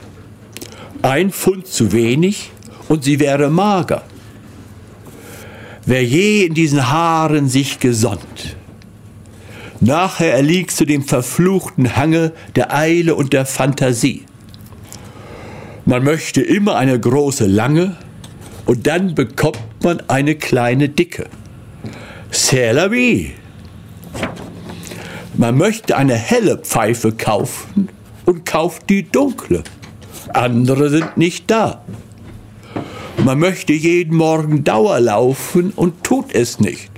A: Ein Pfund zu wenig und sie wäre mager. Wer je in diesen Haaren sich gesonnt, nachher erliegst du dem verfluchten Hange der Eile und der Fantasie. Man möchte immer eine große lange und dann bekommt man eine kleine dicke. Vie. Man möchte eine helle Pfeife kaufen und kauft die dunkle. Andere sind nicht da. Man möchte jeden Morgen Dauer laufen und tut es nicht.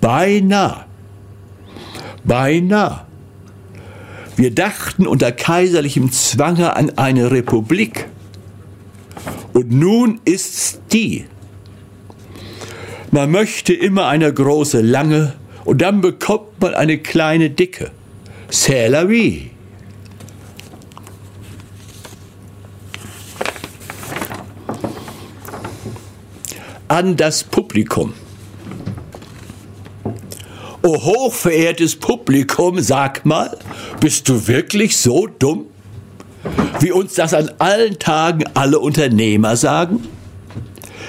A: Beinahe. Beinahe. Wir dachten unter kaiserlichem Zwange an eine Republik. Und nun ist's die. Man möchte immer eine große lange und dann bekommt man eine kleine dicke. C'est la. An das Publikum. O hochverehrtes Publikum, sag mal, bist du wirklich so dumm? Wie uns das an allen Tagen alle Unternehmer sagen?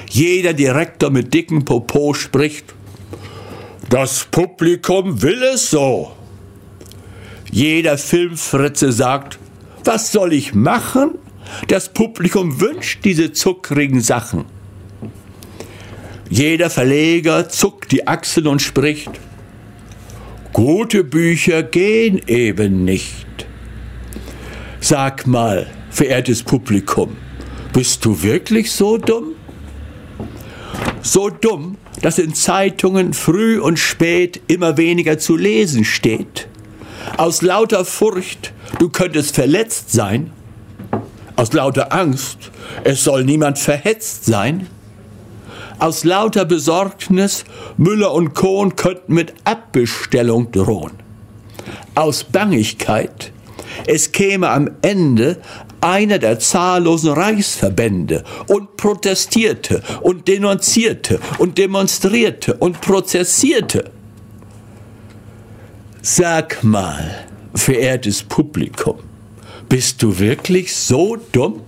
A: Jeder Direktor mit dicken Popo spricht, das Publikum will es so. Jeder Filmfritze sagt, was soll ich machen? Das Publikum wünscht diese zuckrigen Sachen. Jeder Verleger zuckt die Achseln und spricht, gute Bücher gehen eben nicht. Sag mal, verehrtes Publikum, bist du wirklich so dumm? So dumm, dass in Zeitungen früh und spät immer weniger zu lesen steht. Aus lauter Furcht, du könntest verletzt sein. Aus lauter Angst, es soll niemand verhetzt sein. Aus lauter Besorgnis, Müller und Kohn könnten mit Abbestellung drohen. Aus Bangigkeit, es käme am Ende einer der zahllosen Reichsverbände und protestierte und denunzierte und demonstrierte und prozessierte. Sag mal, verehrtes Publikum, bist du wirklich so dumm?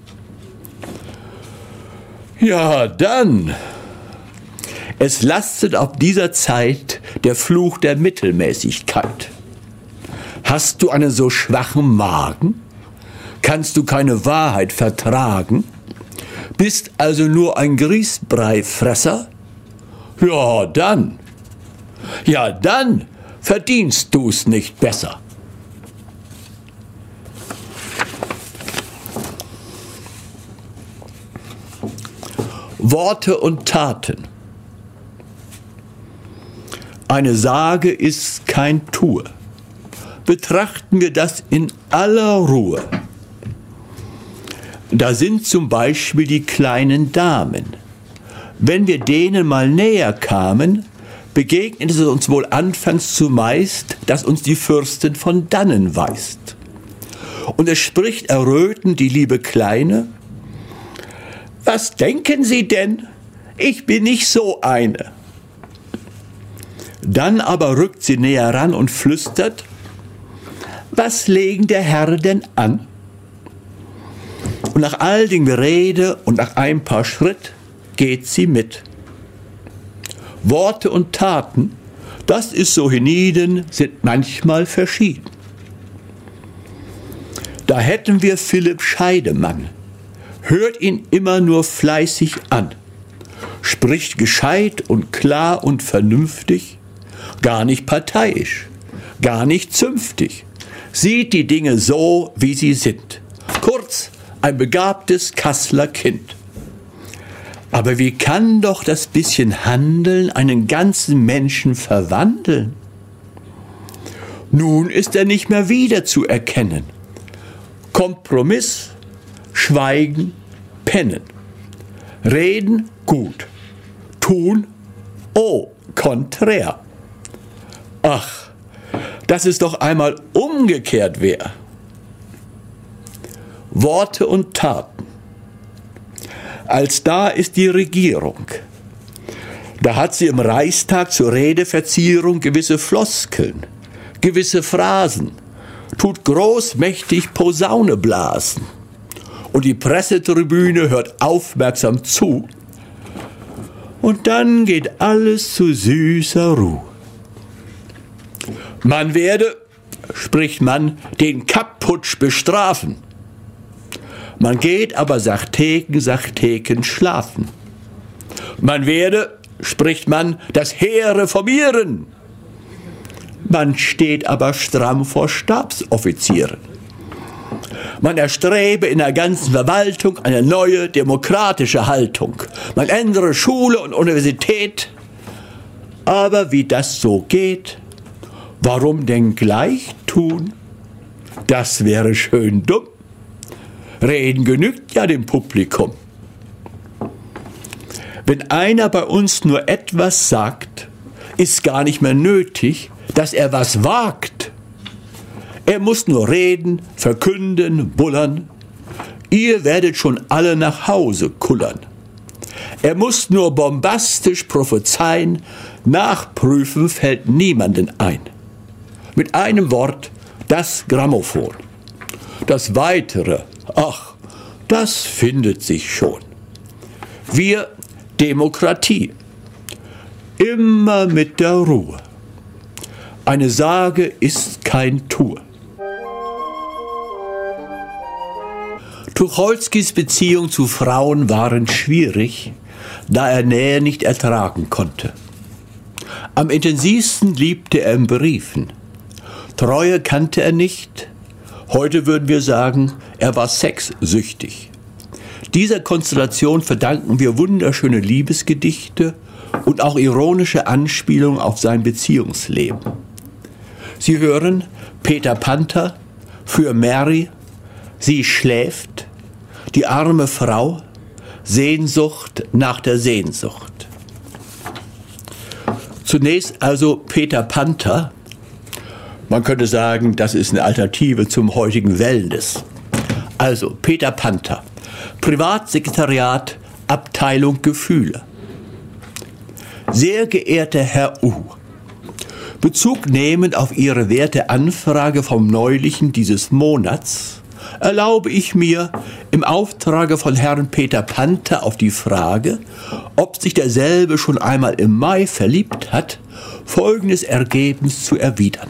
A: Ja, dann. Es lastet auf dieser Zeit der Fluch der Mittelmäßigkeit. Hast du einen so schwachen Magen? Kannst du keine Wahrheit vertragen? Bist also nur ein Grießbreifresser? Ja, dann. Ja, dann verdienst du's nicht besser. Worte und Taten. Eine Sage ist kein Tue betrachten wir das in aller Ruhe. Da sind zum Beispiel die kleinen Damen. Wenn wir denen mal näher kamen, begegnete es uns wohl anfangs zumeist, dass uns die Fürstin von dannen weist. Und es spricht errötend die liebe Kleine, was denken Sie denn? Ich bin nicht so eine. Dann aber rückt sie näher ran und flüstert, was legen der Herr denn an? Und nach all dem Gerede und nach ein paar Schritt geht sie mit. Worte und Taten, das ist so hienieden, sind manchmal verschieden. Da hätten wir Philipp Scheidemann. Hört ihn immer nur fleißig an. Spricht gescheit und klar und vernünftig, gar nicht parteiisch, gar nicht zünftig. Sieht die Dinge so, wie sie sind. Kurz, ein begabtes Kassler Kind. Aber wie kann doch das bisschen Handeln einen ganzen Menschen verwandeln? Nun ist er nicht mehr wiederzuerkennen. Kompromiss, Schweigen, Pennen. Reden gut, tun oh, konträr. Ach, dass es doch einmal umgekehrt wäre. Worte und Taten. Als da ist die Regierung. Da hat sie im Reichstag zur Redeverzierung gewisse Floskeln, gewisse Phrasen, tut großmächtig Posaune blasen. Und die Pressetribüne hört aufmerksam zu. Und dann geht alles zu süßer Ruhe. Man werde, spricht man, den Kappputsch bestrafen. Man geht aber Sachteken, Sachteken schlafen. Man werde, spricht man, das Heer reformieren. Man steht aber stramm vor Stabsoffizieren. Man erstrebe in der ganzen Verwaltung eine neue demokratische Haltung. Man ändere Schule und Universität. Aber wie das so geht, warum denn gleich tun? Das wäre schön dumm. Reden genügt ja dem Publikum. Wenn einer bei uns nur etwas sagt, ist gar nicht mehr nötig, dass er was wagt. Er muss nur reden, verkünden, bullern. Ihr werdet schon alle nach Hause kullern. Er muss nur bombastisch prophezeien, nachprüfen fällt niemanden ein. Mit einem Wort das Grammophon. Das Weitere Ach, das findet sich schon. Wir Demokratie. Immer mit der Ruhe. Eine Sage ist kein Tour. Tucholskis Beziehung zu Frauen waren schwierig, da er Nähe nicht ertragen konnte. Am intensivsten liebte er in Briefen. Treue kannte er nicht, Heute würden wir sagen, er war sexsüchtig. Dieser Konstellation verdanken wir wunderschöne Liebesgedichte und auch ironische Anspielungen auf sein Beziehungsleben. Sie hören Peter Panther für Mary, sie schläft, die arme Frau, Sehnsucht nach der Sehnsucht. Zunächst also Peter Panther, man könnte sagen, das ist eine Alternative zum heutigen Wellness. Also, Peter Panther, Privatsekretariat, Abteilung Gefühle. Sehr geehrter Herr U, Bezug nehmend auf Ihre werte Anfrage vom Neulichen dieses Monats, erlaube ich mir im Auftrage von Herrn Peter Panther auf die Frage, ob sich derselbe schon einmal im Mai verliebt hat, folgendes Ergebnis zu erwidern.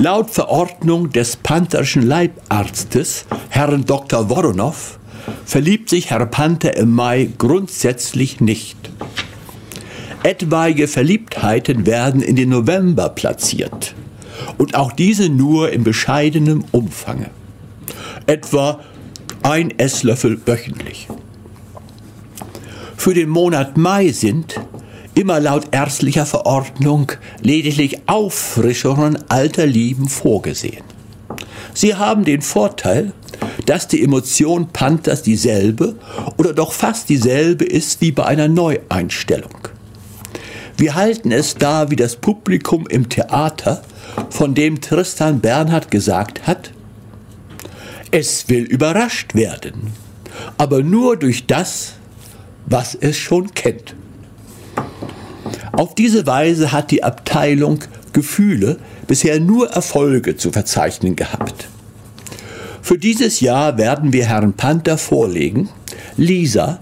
A: Laut Verordnung des pantherischen Leibarztes, Herrn Dr. Woronow, verliebt sich Herr Panther im Mai grundsätzlich nicht. Etwaige Verliebtheiten werden in den November platziert und auch diese nur in bescheidenem Umfange. Etwa ein Esslöffel wöchentlich. Für den Monat Mai sind, immer laut ärztlicher Verordnung lediglich Auffrischungen alter Lieben vorgesehen. Sie haben den Vorteil, dass die Emotion Panthers dieselbe oder doch fast dieselbe ist wie bei einer Neueinstellung. Wir halten es da wie das Publikum im Theater, von dem Tristan Bernhard gesagt hat, es will überrascht werden, aber nur durch das, was es schon kennt. Auf diese Weise hat die Abteilung Gefühle bisher nur Erfolge zu verzeichnen gehabt. Für dieses Jahr werden wir Herrn Panther vorlegen, Lisa,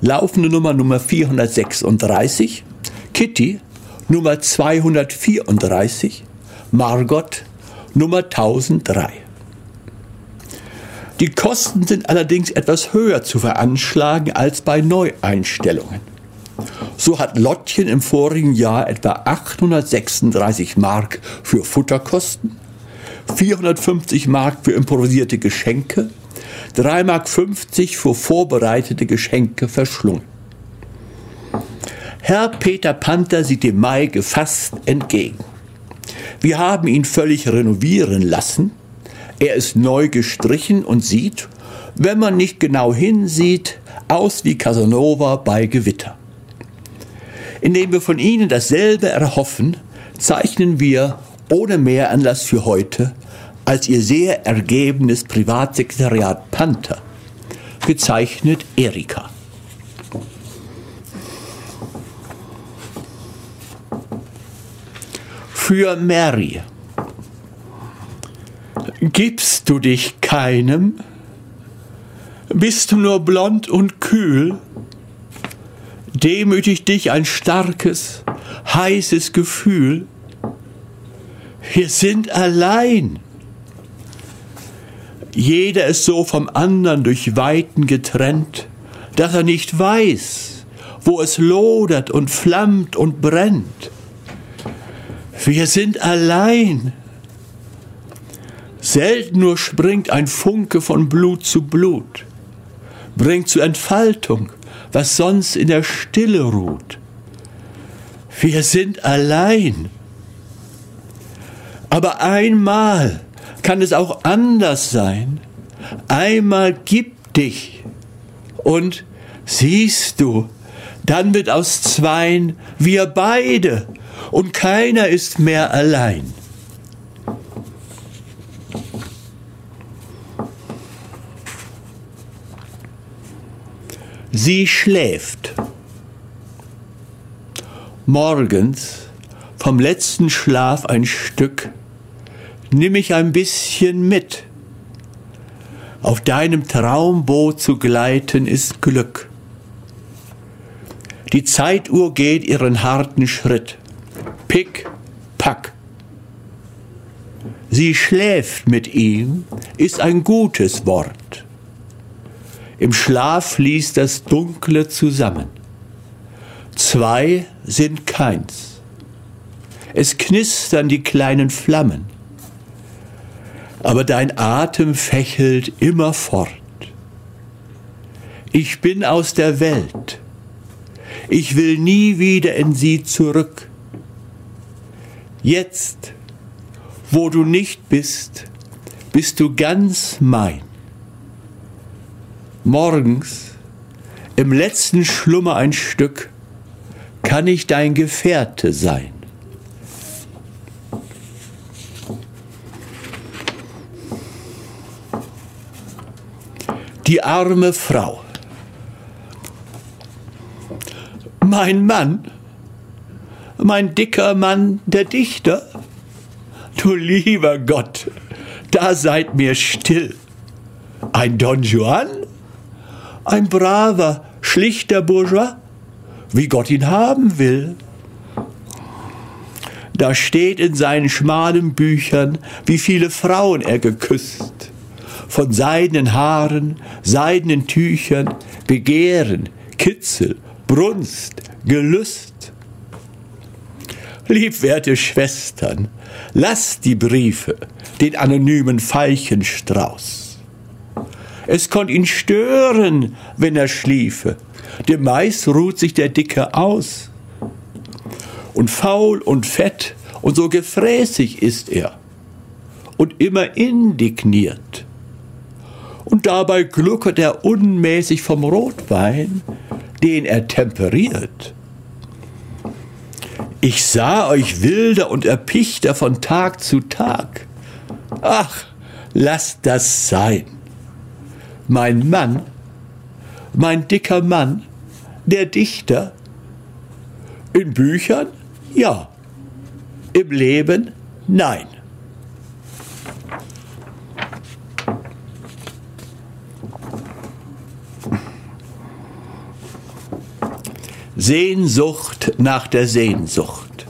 A: laufende Nummer Nummer 436, Kitty Nummer 234, Margot Nummer 1003. Die Kosten sind allerdings etwas höher zu veranschlagen als bei Neueinstellungen. So hat Lottchen im vorigen Jahr etwa 836 Mark für Futterkosten, 450 Mark für improvisierte Geschenke, 3,50 Mark für vorbereitete Geschenke verschlungen. Herr Peter Panther sieht dem Mai gefasst entgegen. Wir haben ihn völlig renovieren lassen. Er ist neu gestrichen und sieht, wenn man nicht genau hinsieht, aus wie Casanova bei Gewitter. Indem wir von Ihnen dasselbe erhoffen, zeichnen wir ohne mehr Anlass für heute als Ihr sehr ergebenes Privatsekretariat Panther, gezeichnet Erika. Für Mary. Gibst du dich keinem? Bist du nur blond und kühl? Demütigt dich ein starkes, heißes Gefühl. Wir sind allein. Jeder ist so vom anderen durch Weiten getrennt, dass er nicht weiß, wo es lodert und flammt und brennt. Wir sind allein. Selten nur springt ein Funke von Blut zu Blut, bringt zur Entfaltung, was sonst in der Stille ruht. Wir sind allein. Aber einmal kann es auch anders sein. Einmal gib dich und siehst du, dann wird aus zweien wir beide und keiner ist mehr allein. Sie schläft. Morgens vom letzten Schlaf ein Stück nimm ich ein bisschen mit. Auf deinem Traumboot zu gleiten ist Glück. Die Zeituhr geht ihren harten Schritt. Pick, pack. Sie schläft mit ihm, ist ein gutes Wort. Im Schlaf fließt das Dunkle zusammen. Zwei sind keins. Es knistern die kleinen Flammen. Aber dein Atem fächelt immer fort. Ich bin aus der Welt. Ich will nie wieder in sie zurück. Jetzt, wo du nicht bist, bist du ganz mein morgens im letzten Schlummer ein Stück, kann ich dein Gefährte sein. Die arme Frau. Mein Mann, mein dicker Mann, der Dichter, du lieber Gott, da seid mir still. Ein Don Juan? Ein braver, schlichter Bourgeois, wie Gott ihn haben will. Da steht in seinen schmalen Büchern, wie viele Frauen er geküsst, von seidenen Haaren, seidenen Tüchern, Begehren, Kitzel, Brunst, Gelüst. Liebwerte Schwestern, lasst die Briefe, den anonymen Veilchenstrauß. Es konnte ihn stören, wenn er schliefe. Dem Mais ruht sich der Dicke aus. Und faul und fett und so gefräßig ist er. Und immer indigniert. Und dabei gluckert er unmäßig vom Rotwein, den er temperiert. Ich sah euch wilder und erpichter von Tag zu Tag. Ach, lasst das sein mein Mann, mein dicker Mann, der Dichter? In Büchern? Ja. Im Leben? Nein. Sehnsucht nach der Sehnsucht.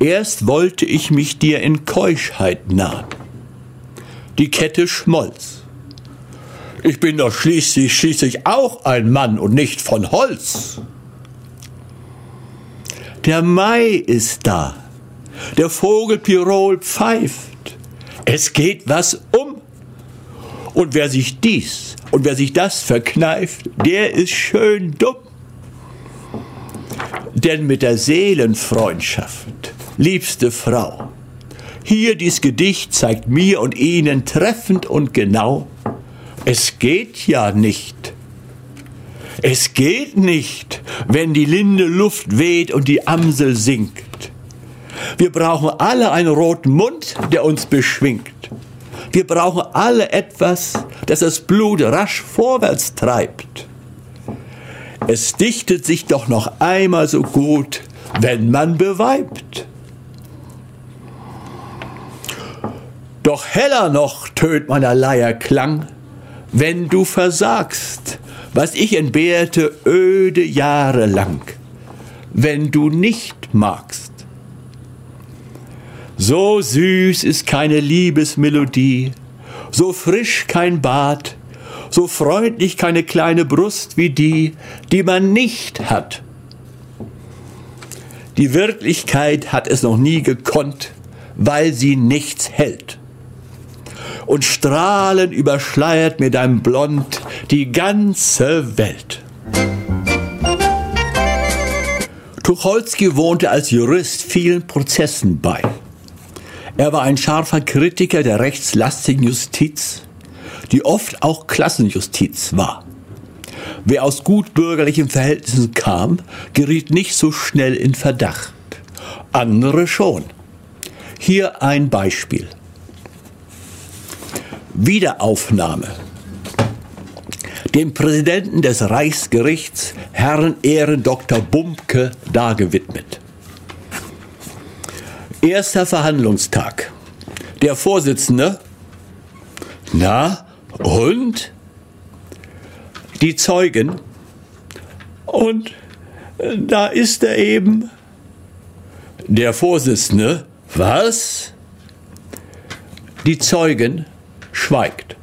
A: Erst wollte ich mich dir in Keuschheit nahen. Die Kette schmolz. Ich bin doch schließlich, schließlich auch ein Mann und nicht von Holz. Der Mai ist da. Der Vogel Pirol pfeift. Es geht was um. Und wer sich dies und wer sich das verkneift, der ist schön dumm. Denn mit der Seelenfreundschaft, liebste Frau, hier dies Gedicht zeigt mir und Ihnen treffend und genau, es geht ja nicht. Es geht nicht, wenn die linde Luft weht und die Amsel singt. Wir brauchen alle einen roten Mund, der uns beschwingt. Wir brauchen alle etwas, das das Blut rasch vorwärts treibt. Es dichtet sich doch noch einmal so gut, wenn man beweibt. Doch heller noch tönt meiner Leier Klang, wenn du versagst, was ich entbehrte öde Jahre lang, wenn du nicht magst. So süß ist keine Liebesmelodie, so frisch kein Bad, so freundlich keine kleine Brust wie die, die man nicht hat. Die Wirklichkeit hat es noch nie gekonnt, weil sie nichts hält. Und strahlend überschleiert mir dein Blond die ganze Welt. Tucholsky wohnte als Jurist vielen Prozessen bei. Er war ein scharfer Kritiker der rechtslastigen Justiz, die oft auch Klassenjustiz war. Wer aus gutbürgerlichen Verhältnissen kam, geriet nicht so schnell in Verdacht. Andere schon. Hier ein Beispiel. Wiederaufnahme. Dem Präsidenten des Reichsgerichts, Herrn Ehren Dr. Bumke, dargewidmet. Erster Verhandlungstag. Der Vorsitzende. Na, und? Die Zeugen. Und da ist er eben. Der Vorsitzende. Was? Die Zeugen schweigt.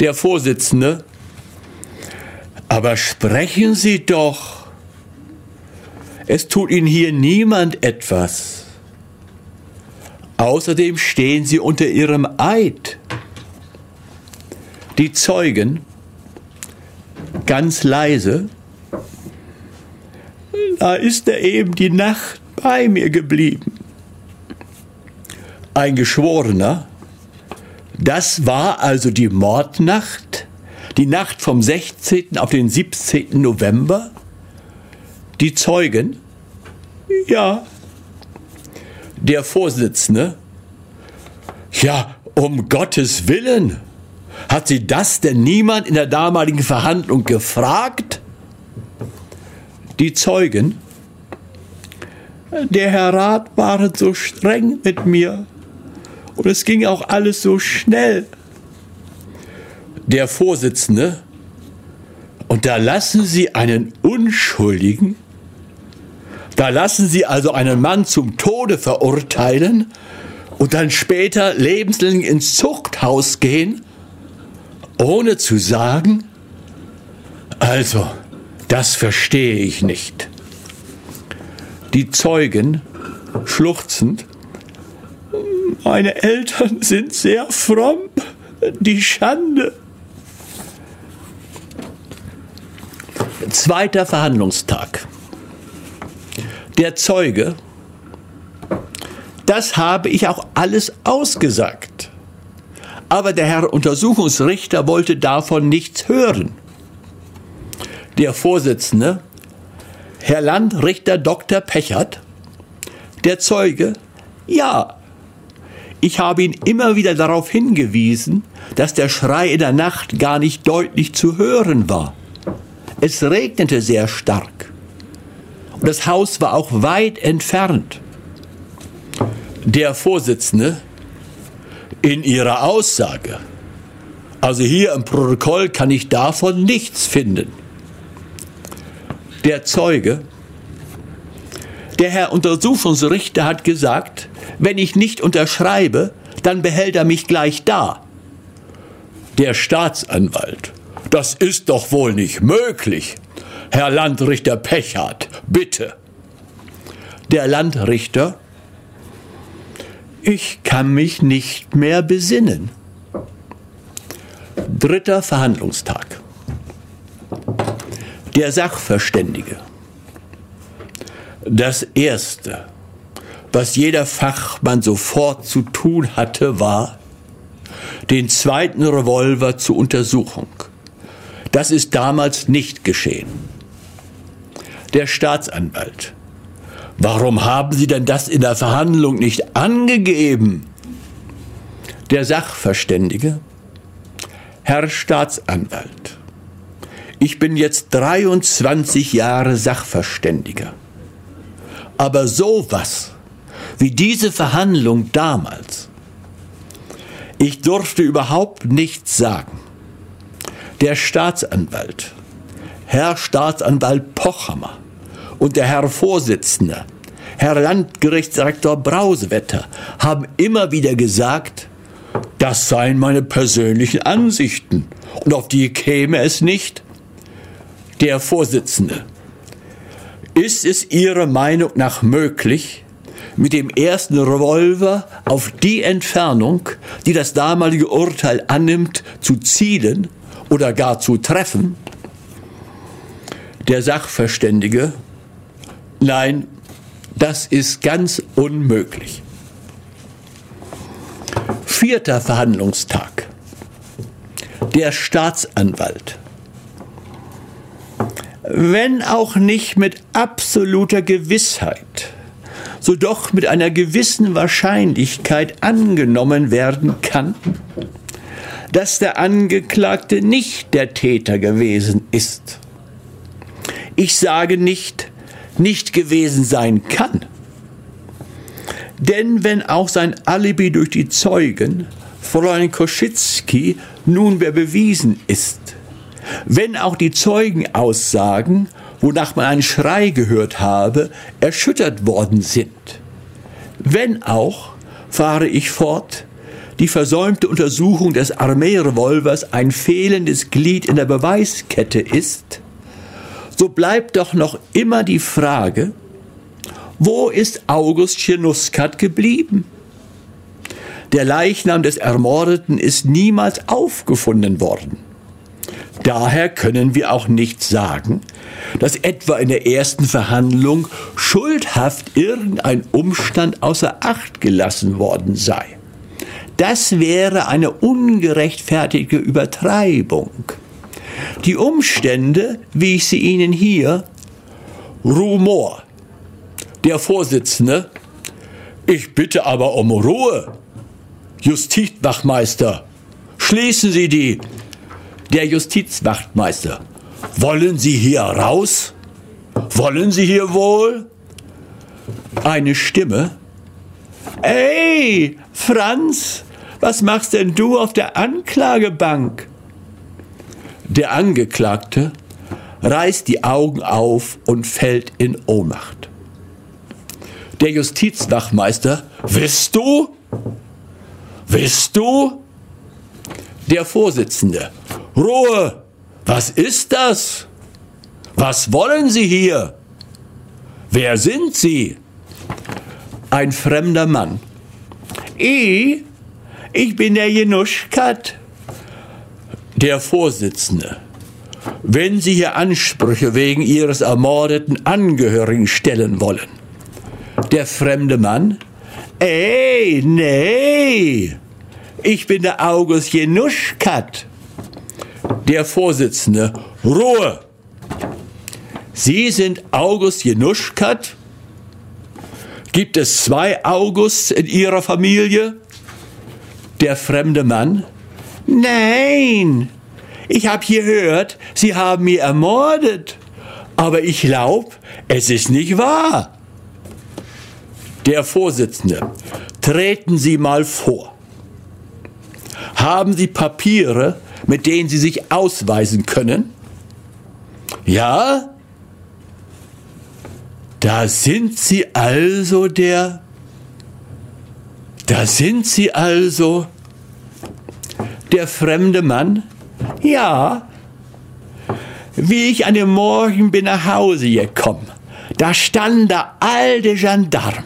A: Der Vorsitzende. Aber sprechen Sie doch. Es tut Ihnen hier niemand etwas. Außerdem stehen sie unter ihrem Eid. Die Zeugen, ganz leise, da ist er eben die Nacht bei mir geblieben. Ein Geschworener, das war also die Mordnacht, die Nacht vom 16. auf den 17. November. Die Zeugen, ja, der Vorsitzende, ja, um Gottes Willen, hat sie das denn niemand in der damaligen Verhandlung gefragt? Die Zeugen, der Herr Rat war so streng mit mir und es ging auch alles so schnell. Der Vorsitzende, und da lassen Sie einen Unschuldigen da lassen Sie also einen Mann zum Tode verurteilen und dann später lebenslänglich ins Zuchthaus gehen, ohne zu sagen, also, das verstehe ich nicht. Die Zeugen, schluchzend, meine Eltern sind sehr fromm, die Schande. Zweiter Verhandlungstag der Zeuge, das habe ich auch alles ausgesagt. Aber der Herr Untersuchungsrichter wollte davon nichts hören. Der Vorsitzende, Herr Landrichter Dr. Pechert, der Zeuge, ja, ich habe ihn immer wieder darauf hingewiesen, dass der Schrei in der Nacht gar nicht deutlich zu hören war. Es regnete sehr stark. Das Haus war auch weit entfernt. Der Vorsitzende in ihrer Aussage, also hier im Protokoll kann ich davon nichts finden. Der Zeuge, der Herr Untersuchungsrichter hat gesagt, wenn ich nicht unterschreibe, dann behält er mich gleich da. Der Staatsanwalt, das ist doch wohl nicht möglich. Herr Landrichter Pechert, bitte. Der Landrichter, ich kann mich nicht mehr besinnen. Dritter Verhandlungstag. Der Sachverständige. Das Erste, was jeder Fachmann sofort zu tun hatte, war, den zweiten Revolver zur Untersuchung. Das ist damals nicht geschehen. Der Staatsanwalt. Warum haben Sie denn das in der Verhandlung nicht angegeben? Der Sachverständige. Herr Staatsanwalt, ich bin jetzt 23 Jahre Sachverständiger. Aber sowas wie diese Verhandlung damals, ich durfte überhaupt nichts sagen. Der Staatsanwalt, Herr Staatsanwalt Pochhammer und der Herr Vorsitzende, Herr Landgerichtsdirektor Brausewetter, haben immer wieder gesagt, das seien meine persönlichen Ansichten und auf die käme es nicht. Der Vorsitzende. Ist es Ihrer Meinung nach möglich, mit dem ersten Revolver auf die Entfernung, die das damalige Urteil annimmt, zu zielen oder gar zu treffen? Der Sachverständige. Nein, das ist ganz unmöglich. Vierter Verhandlungstag. Der Staatsanwalt. Wenn auch nicht mit absoluter Gewissheit, so doch mit einer gewissen Wahrscheinlichkeit angenommen werden kann, dass der Angeklagte nicht der Täter gewesen ist. Ich sage nicht, nicht gewesen sein kann. Denn wenn auch sein Alibi durch die Zeugen, Fräulein Koschitzki, nunmehr bewiesen ist, wenn auch die Zeugenaussagen, wonach man einen Schrei gehört habe, erschüttert worden sind, wenn auch, fahre ich fort, die versäumte Untersuchung des Armeerevolvers ein fehlendes Glied in der Beweiskette ist, so bleibt doch noch immer die Frage, wo ist August Tschernuskat geblieben? Der Leichnam des Ermordeten ist niemals aufgefunden worden. Daher können wir auch nicht sagen, dass etwa in der ersten Verhandlung schuldhaft irgendein Umstand außer Acht gelassen worden sei. Das wäre eine ungerechtfertigte Übertreibung. Die Umstände, wie ich sie Ihnen hier, Rumor, der Vorsitzende, ich bitte aber um Ruhe. Justizwachmeister, schließen Sie die. Der Justizwachtmeister, wollen Sie hier raus? Wollen Sie hier wohl? Eine Stimme. Ey, Franz, was machst denn du auf der Anklagebank? Der Angeklagte reißt die Augen auf und fällt in Ohnmacht der Justizwachmeister, Wisst du? Wisst du? Der Vorsitzende, Ruhe! Was ist das? Was wollen Sie hier? Wer sind Sie? Ein fremder Mann. Ich? Ich bin der Jenuschkat. Der Vorsitzende. Wenn Sie hier Ansprüche wegen Ihres ermordeten Angehörigen stellen wollen, der fremde Mann, ey, nee, ich bin der August Jenuschkat. Der Vorsitzende, Ruhe. Sie sind August Jenuschkat? Gibt es zwei Augusts in Ihrer Familie? Der fremde Mann, nein, ich habe gehört, Sie haben mich ermordet, aber ich glaube, es ist nicht wahr. Der Vorsitzende, treten Sie mal vor. Haben Sie Papiere, mit denen Sie sich ausweisen können? Ja? Da sind Sie also der. Da sind Sie also der fremde Mann? Ja. Wie ich an dem Morgen bin nach Hause gekommen, da stand der alte Gendarm.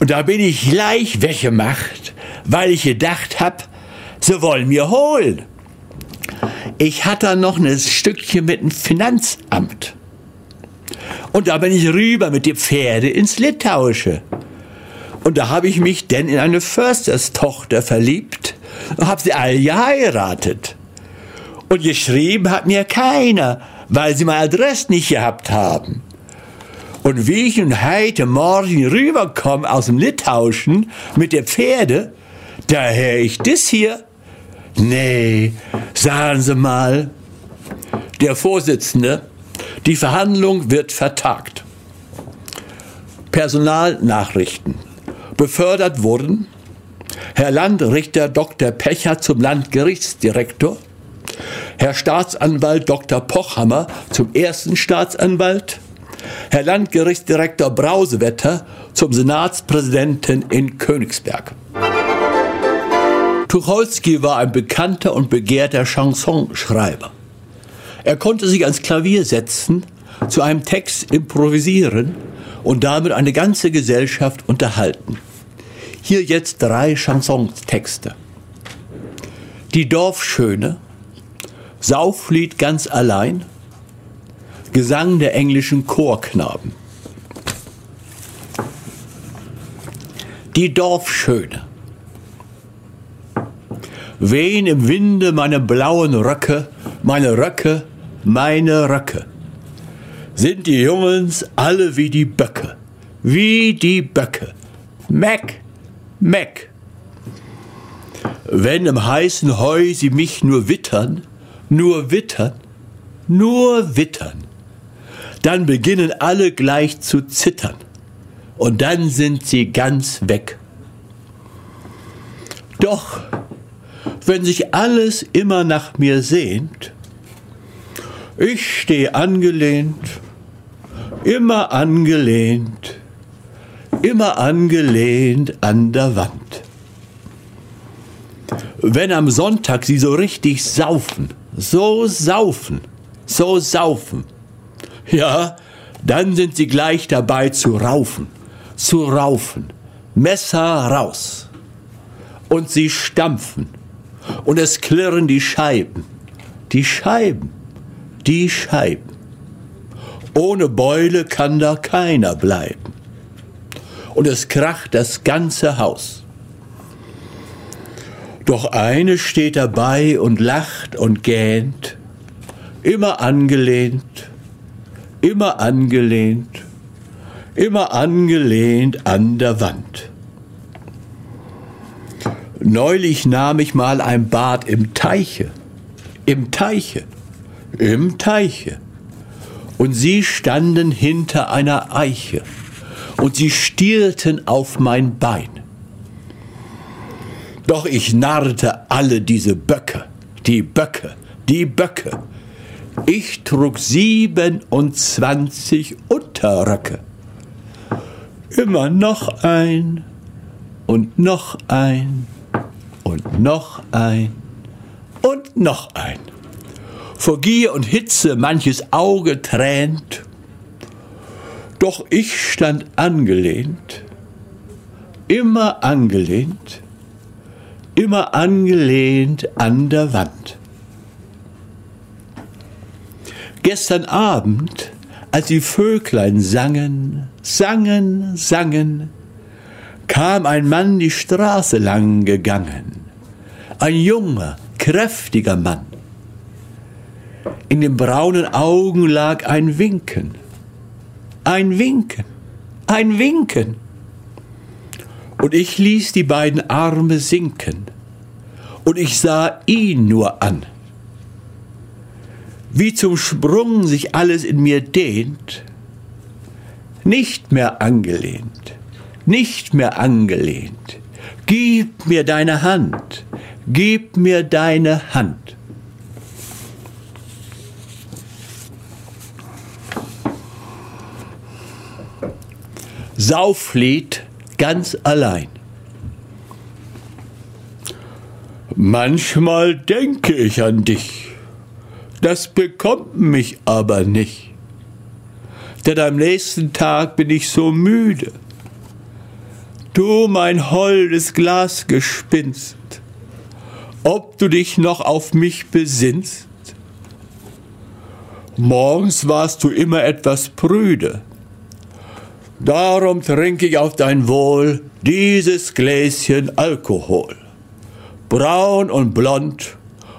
A: Und da bin ich gleich weggemacht, weil ich gedacht hab, sie wollen mir holen. Ich hatte noch ein Stückchen mit dem Finanzamt. Und da bin ich rüber mit den Pferde ins Litauische. Und da habe ich mich denn in eine Försterstochter verliebt und habe sie alle geheiratet. Und geschrieben hat mir keiner, weil sie meine Adresse nicht gehabt haben. Und wie ich nun heute Morgen rüberkomme aus dem Litauischen mit der Pferde, da höre ich das hier. Nee, sagen Sie mal. Der Vorsitzende, die Verhandlung wird vertagt. Personalnachrichten. Befördert wurden Herr Landrichter Dr. Pecher zum Landgerichtsdirektor, Herr Staatsanwalt Dr. Pochhammer zum ersten Staatsanwalt, Herr Landgerichtsdirektor Brausewetter zum Senatspräsidenten in Königsberg. Tucholsky war ein bekannter und begehrter Chansonschreiber. Er konnte sich ans Klavier setzen, zu einem Text improvisieren und damit eine ganze Gesellschaft unterhalten. Hier jetzt drei Chansonstexte. Die Dorfschöne, Sauflied ganz allein, Gesang der englischen Chorknaben. Die Dorfschöne. Wehen im Winde meine blauen Röcke, meine Röcke, meine Röcke. Sind die Jungens alle wie die Böcke, wie die Böcke. Mac, Mac. Wenn im heißen Heu sie mich nur wittern, nur wittern, nur wittern, dann beginnen alle gleich zu zittern und dann sind sie ganz weg. Doch, wenn sich alles immer nach mir sehnt, ich stehe angelehnt, immer angelehnt, immer angelehnt an der Wand. Wenn am Sonntag sie so richtig saufen, so saufen, so saufen, ja, dann sind sie gleich dabei zu raufen, zu raufen, Messer raus. Und sie stampfen, und es klirren die Scheiben, die Scheiben, die Scheiben. Ohne Beule kann da keiner bleiben und es kracht das ganze Haus. Doch eine steht dabei und lacht und gähnt, immer angelehnt, immer angelehnt, immer angelehnt an der Wand. Neulich nahm ich mal ein Bad im Teiche, im Teiche, im Teiche, und sie standen hinter einer Eiche und sie stielten auf mein Bein. Doch ich narrte alle diese Böcke, die Böcke, die Böcke. Ich trug 27 Unterröcke. Immer noch ein und noch ein und noch ein und noch ein. Vor Gier und Hitze manches Auge tränt doch ich stand angelehnt, immer angelehnt, immer angelehnt an der Wand. Gestern Abend, als die Vöglein sangen, sangen, sangen, kam ein Mann die Straße lang gegangen, ein junger, kräftiger Mann. In den braunen Augen lag ein Winken ein Winken, ein Winken. Und ich ließ die beiden Arme sinken und ich sah ihn nur an. Wie zum Sprung sich alles in mir dehnt, nicht mehr angelehnt, nicht mehr angelehnt. Gib mir deine Hand, gib mir deine Hand. Sauflied ganz allein. Manchmal denke ich an dich, das bekommt mich aber nicht, denn am nächsten Tag bin ich so müde. Du mein holdes Glasgespinst, ob du dich noch auf mich besinnst? Morgens warst du immer etwas prüde, darum trinke ich auf dein Wohl dieses Gläschen Alkohol braun und blond,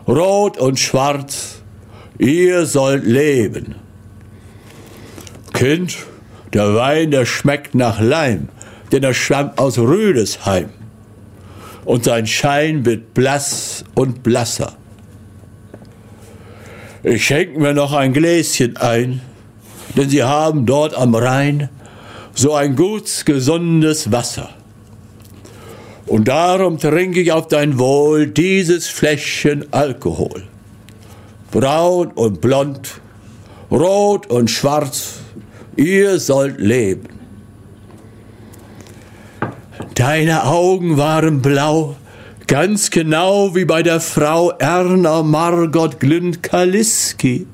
A: rot und schwarz, ihr sollt leben. Kind, der Wein, der schmeckt nach Leim, denn er stammt aus Rüdesheim. Und sein Schein wird blass und blasser. Ich schenke mir noch ein Gläschen ein, denn sie haben dort am Rhein so ein gutes, gesundes Wasser. Und darum trinke ich auf dein Wohl dieses Fläschchen Alkohol. Braun und blond, rot und schwarz, ihr sollt leben. Deine Augen waren blau, ganz genau wie bei der Frau Erna Margot Glünd-Kaliski.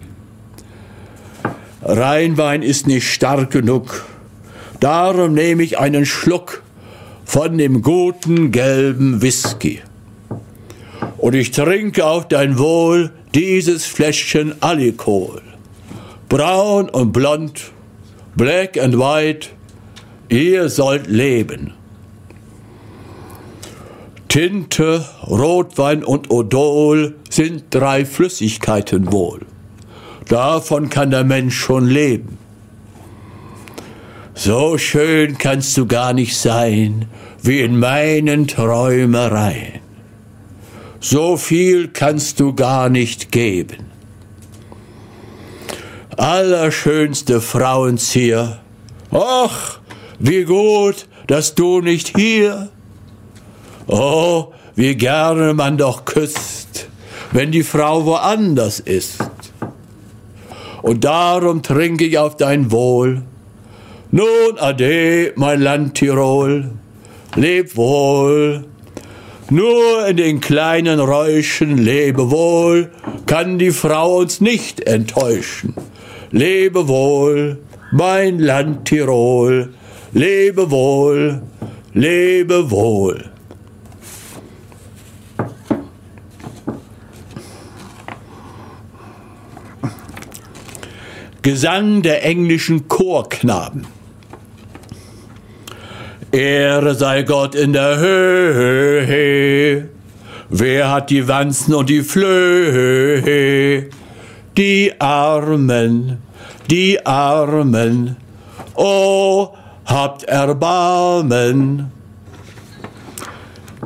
A: Rheinwein ist nicht stark genug, darum nehme ich einen Schluck von dem guten gelben Whisky. Und ich trinke auf dein Wohl dieses Fläschchen Alkohol. Braun und blond, black and white, ihr sollt leben. Tinte, Rotwein und Odol sind drei Flüssigkeiten wohl. Davon kann der Mensch schon leben. So schön kannst du gar nicht sein, wie in meinen Träumereien. So viel kannst du gar nicht geben. Allerschönste Frauenzier, ach, wie gut, dass du nicht hier. Oh, wie gerne man doch küsst, wenn die Frau woanders ist. Und darum trinke ich auf dein Wohl nun ade, mein Land Tirol, leb wohl. Nur in den kleinen Räuschen lebe wohl, kann die Frau uns nicht enttäuschen. Lebe wohl, mein Land Tirol, lebe wohl, lebe wohl. Gesang der englischen Chorknaben. Ehre sei Gott in der Höhe. Wer hat die Wanzen und die Flöhe? Die Armen, die Armen. Oh, habt Erbarmen.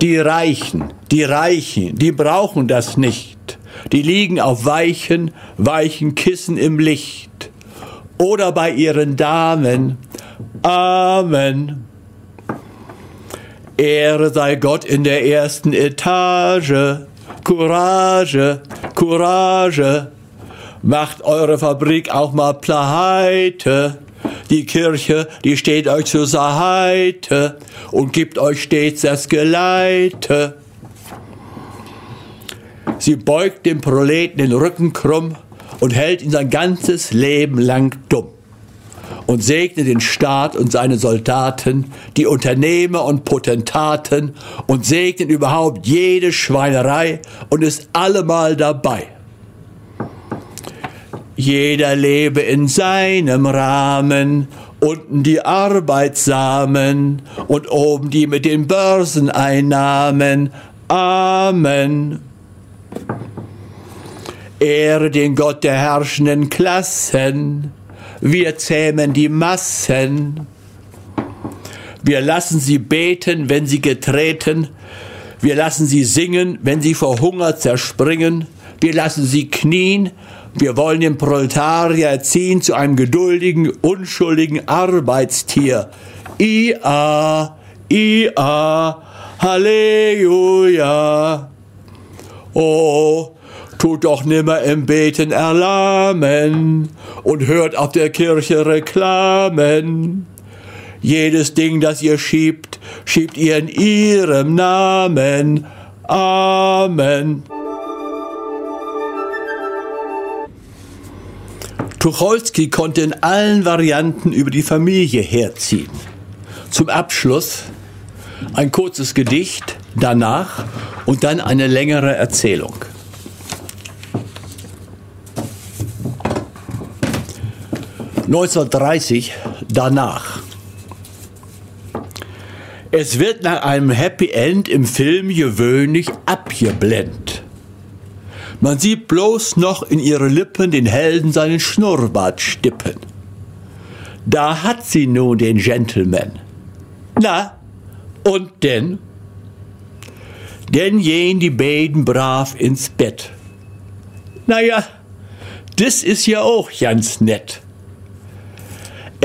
A: Die Reichen, die Reichen, die brauchen das nicht. Die liegen auf weichen, weichen Kissen im Licht. Oder bei ihren Damen. Amen. Ehre sei Gott in der ersten Etage. Courage, Courage. Macht eure Fabrik auch mal pleite. Die Kirche, die steht euch zur Seite und gibt euch stets das Geleite. Sie beugt dem Proleten den Rücken krumm und hält ihn sein ganzes Leben lang dumm und segne den Staat und seine Soldaten, die Unternehmer und Potentaten und segnet überhaupt jede Schweinerei und ist allemal dabei. Jeder lebe in seinem Rahmen, unten die Arbeitsamen und oben die mit den Börseneinnahmen. Amen. Ehre den Gott der herrschenden Klassen, wir zähmen die Massen. Wir lassen sie beten, wenn sie getreten. Wir lassen sie singen, wenn sie vor Hunger zerspringen. Wir lassen sie knien. Wir wollen den Proletarier erziehen zu einem geduldigen, unschuldigen Arbeitstier. Ia, Ia, Halleluja. Oh, tut doch nimmer im Beten erlahmen und hört auf der Kirche Reklamen. Jedes Ding, das ihr schiebt, schiebt ihr in ihrem Namen. Amen. Tucholsky konnte in allen Varianten über die Familie herziehen. Zum Abschluss ein kurzes Gedicht, danach und dann eine längere Erzählung. ...1930 danach. Es wird nach einem Happy End im Film gewöhnlich abgeblendet. Man sieht bloß noch in ihre Lippen den Helden seinen Schnurrbart stippen. Da hat sie nun den Gentleman. Na, und denn? Denn gehen die beiden brav ins Bett. Naja, das ist ja auch ganz nett.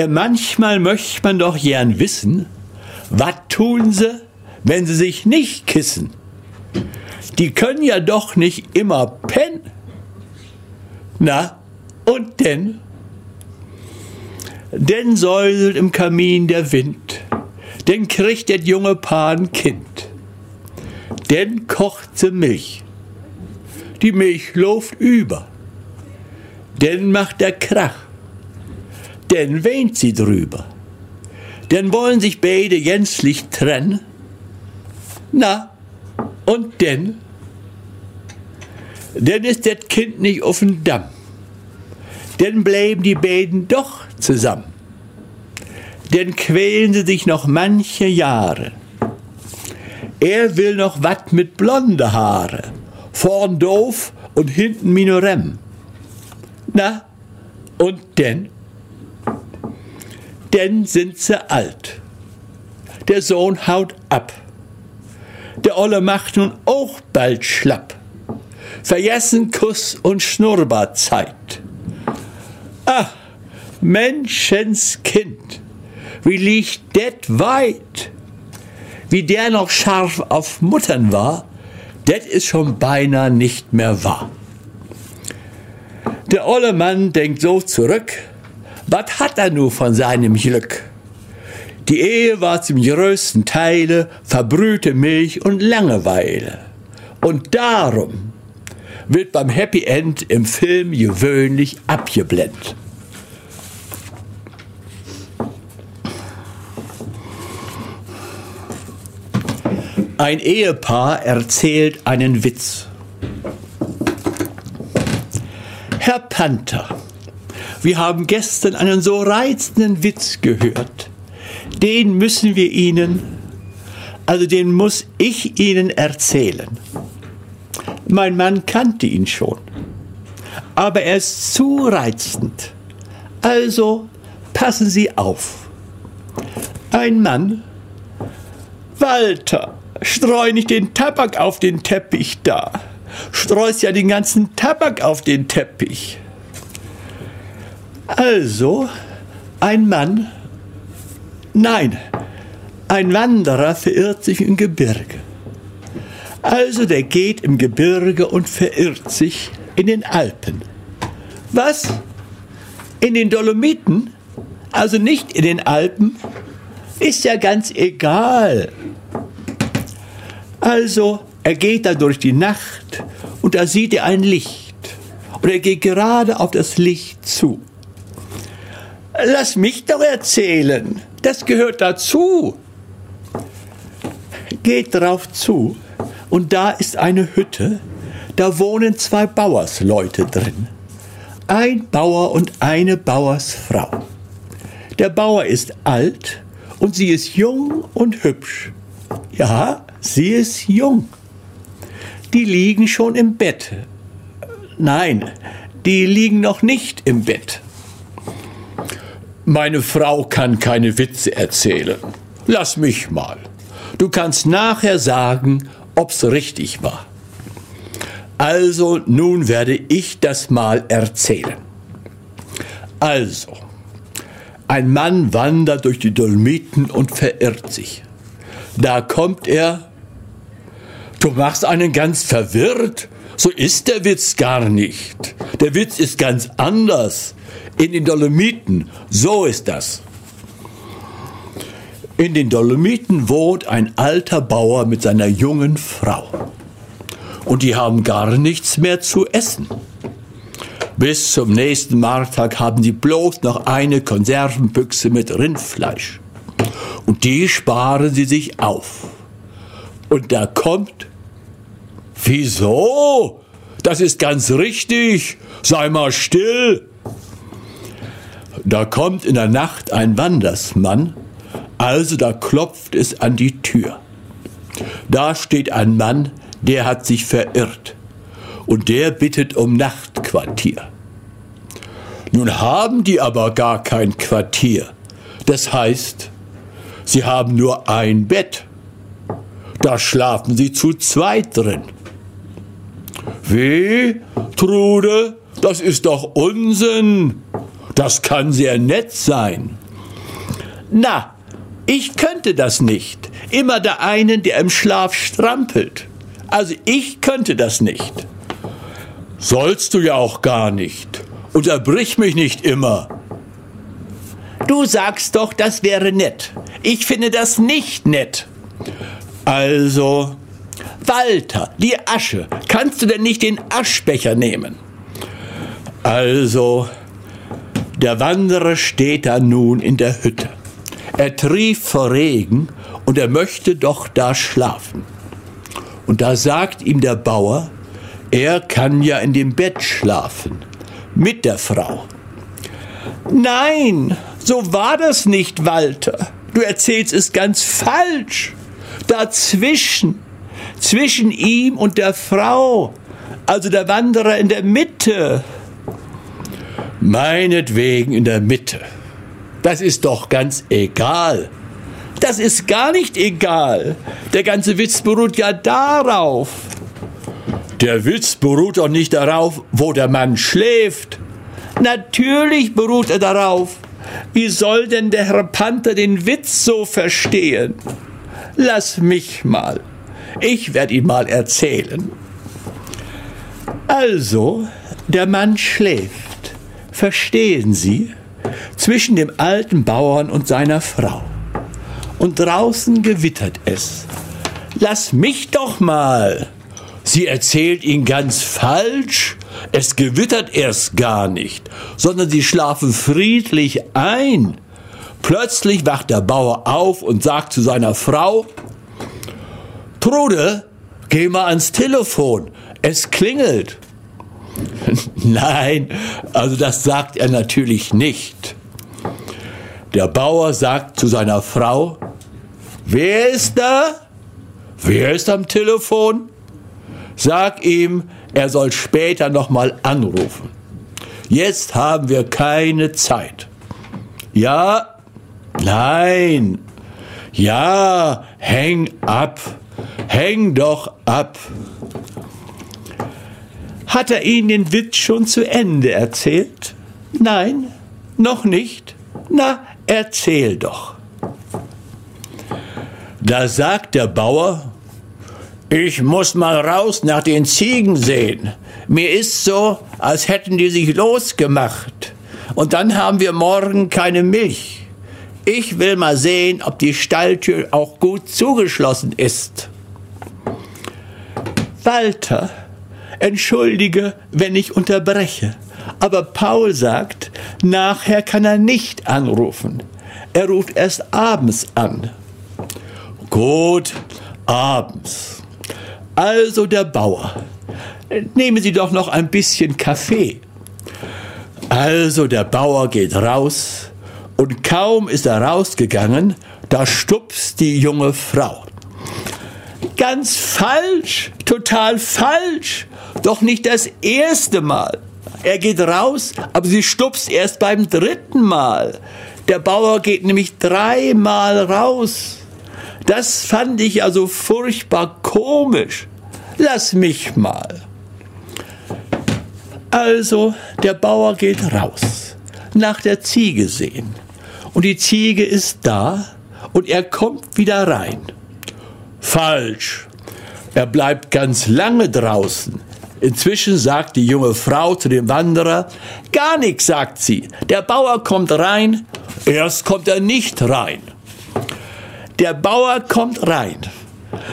A: Äh, manchmal möchte man doch gern wissen, was tun sie, wenn sie sich nicht kissen? Die können ja doch nicht immer pennen. Na, und denn? Denn säuselt im Kamin der Wind, denn kriegt der junge Paar ein Kind, denn kocht sie Milch, die Milch läuft über, denn macht der Krach, denn weint sie drüber, denn wollen sich beide gänzlich trennen. Na, und denn? Denn ist das Kind nicht auf dem Damm, denn bleiben die beiden doch zusammen. Denn quälen sie sich noch manche Jahre. Er will noch wat mit blonde Haare, vorn doof und hinten Minorem. Na, und denn? Denn sind sie alt. Der Sohn haut ab. Der Olle macht nun auch bald schlapp. Vergessen Kuss und Schnurrbartzeit. Ach, Menschenskind, wie liegt det weit? Wie der noch scharf auf Muttern war, det ist schon beinahe nicht mehr wahr. Der olle Mann denkt so zurück, was hat er nur von seinem Glück? Die Ehe war zum größten Teile verbrühte Milch und Langeweile. Und darum wird beim Happy End im Film gewöhnlich abgeblendet. Ein Ehepaar erzählt einen Witz. Herr Panther, wir haben gestern einen so reizenden Witz gehört. Den müssen wir Ihnen, also den muss ich Ihnen erzählen. Mein Mann kannte ihn schon, aber er ist zu reizend. Also passen Sie auf. Ein Mann, Walter, Streu nicht den Tabak auf den Teppich da. Streust ja den ganzen Tabak auf den Teppich. Also, ein Mann, nein, ein Wanderer verirrt sich im Gebirge. Also der geht im Gebirge und verirrt sich in den Alpen. Was? In den Dolomiten? Also nicht in den Alpen? Ist ja ganz egal. Also, er geht da durch die Nacht und da sieht er ein Licht. Und er geht gerade auf das Licht zu. Lass mich doch erzählen, das gehört dazu. Geht drauf zu und da ist eine Hütte, da wohnen zwei Bauersleute drin. Ein Bauer und eine Bauersfrau. Der Bauer ist alt und sie ist jung und hübsch. Ja, Sie ist jung. Die liegen schon im Bett. Nein, die liegen noch nicht im Bett. Meine Frau kann keine Witze erzählen. Lass mich mal. Du kannst nachher sagen, ob's richtig war. Also, nun werde ich das mal erzählen. Also, ein Mann wandert durch die Dolmiten und verirrt sich. Da kommt er Du machst einen ganz verwirrt. So ist der Witz gar nicht. Der Witz ist ganz anders. In den Dolomiten. So ist das. In den Dolomiten wohnt ein alter Bauer mit seiner jungen Frau. Und die haben gar nichts mehr zu essen. Bis zum nächsten Markttag haben sie bloß noch eine Konservenbüchse mit Rindfleisch. Und die sparen sie sich auf. Und da kommt, wieso? Das ist ganz richtig. Sei mal still. Da kommt in der Nacht ein Wandersmann, also da klopft es an die Tür. Da steht ein Mann, der hat sich verirrt und der bittet um Nachtquartier. Nun haben die aber gar kein Quartier. Das heißt, sie haben nur ein Bett. Da schlafen sie zu zweit drin. Wie, Trude, das ist doch Unsinn. Das kann sehr nett sein. Na, ich könnte das nicht. Immer der einen, der im Schlaf strampelt. Also ich könnte das nicht. Sollst du ja auch gar nicht. Unterbrich mich nicht immer. Du sagst doch, das wäre nett. Ich finde das nicht nett. Also, Walter, die Asche. Kannst du denn nicht den Aschbecher nehmen? Also, der Wanderer steht da nun in der Hütte. Er trieft vor Regen und er möchte doch da schlafen. Und da sagt ihm der Bauer, er kann ja in dem Bett schlafen mit der Frau. Nein, so war das nicht, Walter. Du erzählst es ganz falsch. Dazwischen, zwischen ihm und der Frau, also der Wanderer in der Mitte. Meinetwegen in der Mitte. Das ist doch ganz egal. Das ist gar nicht egal. Der ganze Witz beruht ja darauf. Der Witz beruht doch nicht darauf, wo der Mann schläft. Natürlich beruht er darauf. Wie soll denn der Herr Panther den Witz so verstehen? Lass mich mal. Ich werde ihn mal erzählen. Also, der Mann schläft. Verstehen Sie? Zwischen dem alten Bauern und seiner Frau. Und draußen gewittert es. Lass mich doch mal. Sie erzählt ihn ganz falsch. Es gewittert erst gar nicht, sondern sie schlafen friedlich ein. Plötzlich wacht der Bauer auf und sagt zu seiner Frau, Trude, geh mal ans Telefon, es klingelt. Nein, also das sagt er natürlich nicht. Der Bauer sagt zu seiner Frau, wer ist da? Wer ist am Telefon? Sag ihm, er soll später nochmal anrufen. Jetzt haben wir keine Zeit. Ja, nein, ja, häng ab, häng doch ab. Hat er Ihnen den Witz schon zu Ende erzählt? Nein, noch nicht. Na, erzähl doch. Da sagt der Bauer, ich muss mal raus nach den Ziegen sehen. Mir ist so, als hätten die sich losgemacht. Und dann haben wir morgen keine Milch. Ich will mal sehen, ob die Stalltür auch gut zugeschlossen ist. Walter, entschuldige, wenn ich unterbreche, aber Paul sagt, nachher kann er nicht anrufen. Er ruft erst abends an. Gut, abends. Also der Bauer, nehmen Sie doch noch ein bisschen Kaffee. Also der Bauer geht raus und kaum ist er rausgegangen, da stupst die junge Frau. Ganz falsch, total falsch, doch nicht das erste Mal. Er geht raus, aber sie stupst erst beim dritten Mal. Der Bauer geht nämlich dreimal raus. Das fand ich also furchtbar komisch. Lass mich mal. Also, der Bauer geht raus, nach der Ziege sehen. Und die Ziege ist da und er kommt wieder rein. Falsch. Er bleibt ganz lange draußen. Inzwischen sagt die junge Frau zu dem Wanderer, gar nichts, sagt sie. Der Bauer kommt rein, erst kommt er nicht rein. Der Bauer kommt rein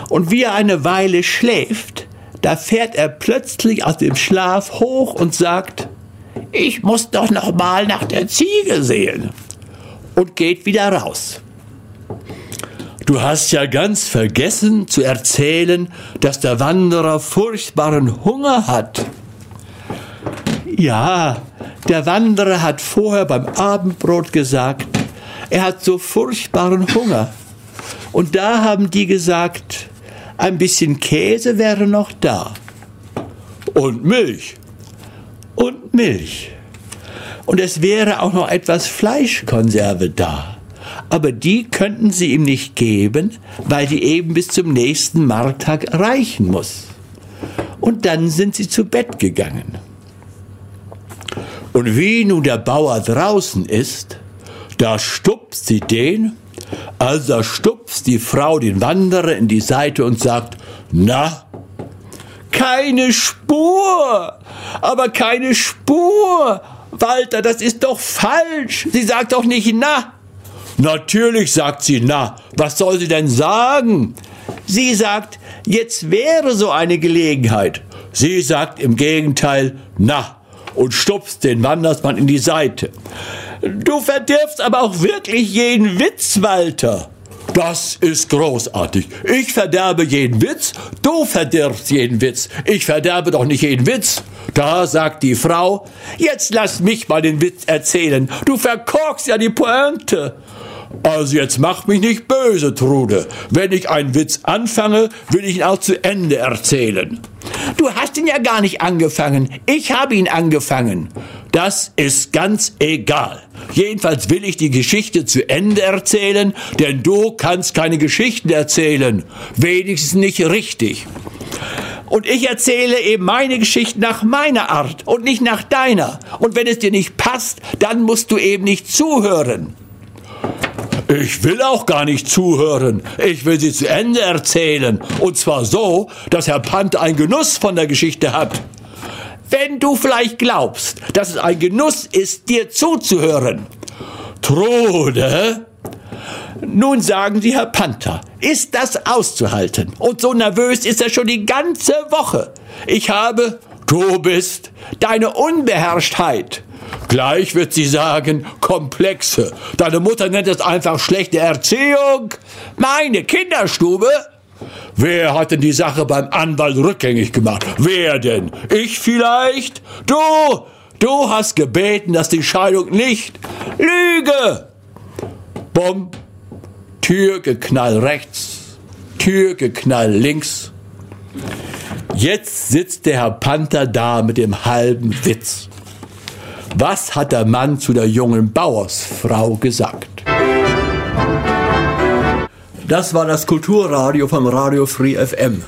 A: und wie er eine Weile schläft, da fährt er plötzlich aus dem Schlaf hoch und sagt, ich muss doch noch mal nach der Ziege sehen und geht wieder raus. Du hast ja ganz vergessen zu erzählen, dass der Wanderer furchtbaren Hunger hat. Ja, der Wanderer hat vorher beim Abendbrot gesagt, er hat so furchtbaren Hunger. Und da haben die gesagt, ein bisschen Käse wäre noch da. Und Milch. Und Milch. Und es wäre auch noch etwas Fleischkonserve da. Aber die könnten sie ihm nicht geben, weil die eben bis zum nächsten Markttag reichen muss. Und dann sind sie zu Bett gegangen. Und wie nun der Bauer draußen ist, da stupst sie den, also stupst die Frau den Wanderer in die Seite und sagt, na, keine Spur, aber keine Spur. Walter, das ist doch falsch. Sie sagt doch nicht na. Natürlich sagt sie na. Was soll sie denn sagen? Sie sagt, jetzt wäre so eine Gelegenheit. Sie sagt im Gegenteil na und stupst den Wandersmann in die Seite. Du verdirfst aber auch wirklich jeden Witz, Walter. Das ist großartig. Ich verderbe jeden Witz, du verdirbst jeden Witz. Ich verderbe doch nicht jeden Witz. Da sagt die Frau, jetzt lass mich mal den Witz erzählen. Du verkorkst ja die Pointe. Also jetzt mach mich nicht böse, Trude. Wenn ich einen Witz anfange, will ich ihn auch zu Ende erzählen. Du hast ihn ja gar nicht angefangen. Ich habe ihn angefangen. Das ist ganz egal. Jedenfalls will ich die Geschichte zu Ende erzählen, denn du kannst keine Geschichten erzählen. Wenigstens nicht richtig. Und ich erzähle eben meine Geschichte nach meiner Art und nicht nach deiner. Und wenn es dir nicht passt, dann musst du eben nicht zuhören. Ich will auch gar nicht zuhören. Ich will sie zu Ende erzählen. Und zwar so, dass Herr Pant einen Genuss von der Geschichte hat. Wenn du vielleicht glaubst, dass es ein Genuss ist, dir zuzuhören. Trude? Nun sagen Sie, Herr Panther, ist das auszuhalten? Und so nervös ist er schon die ganze Woche. Ich habe, du bist, deine Unbeherrschtheit. Gleich wird sie sagen, komplexe. Deine Mutter nennt es einfach schlechte Erziehung. Meine Kinderstube? Wer hat denn die Sache beim Anwalt rückgängig gemacht? Wer denn? Ich vielleicht? Du! Du hast gebeten, dass die Scheidung nicht. Lüge! Bumm. Türgeknall rechts. Türgeknall links. Jetzt sitzt der Herr Panther da mit dem halben Witz. Was hat der Mann zu der jungen Bauersfrau gesagt? Das war das Kulturradio vom Radio Free FM.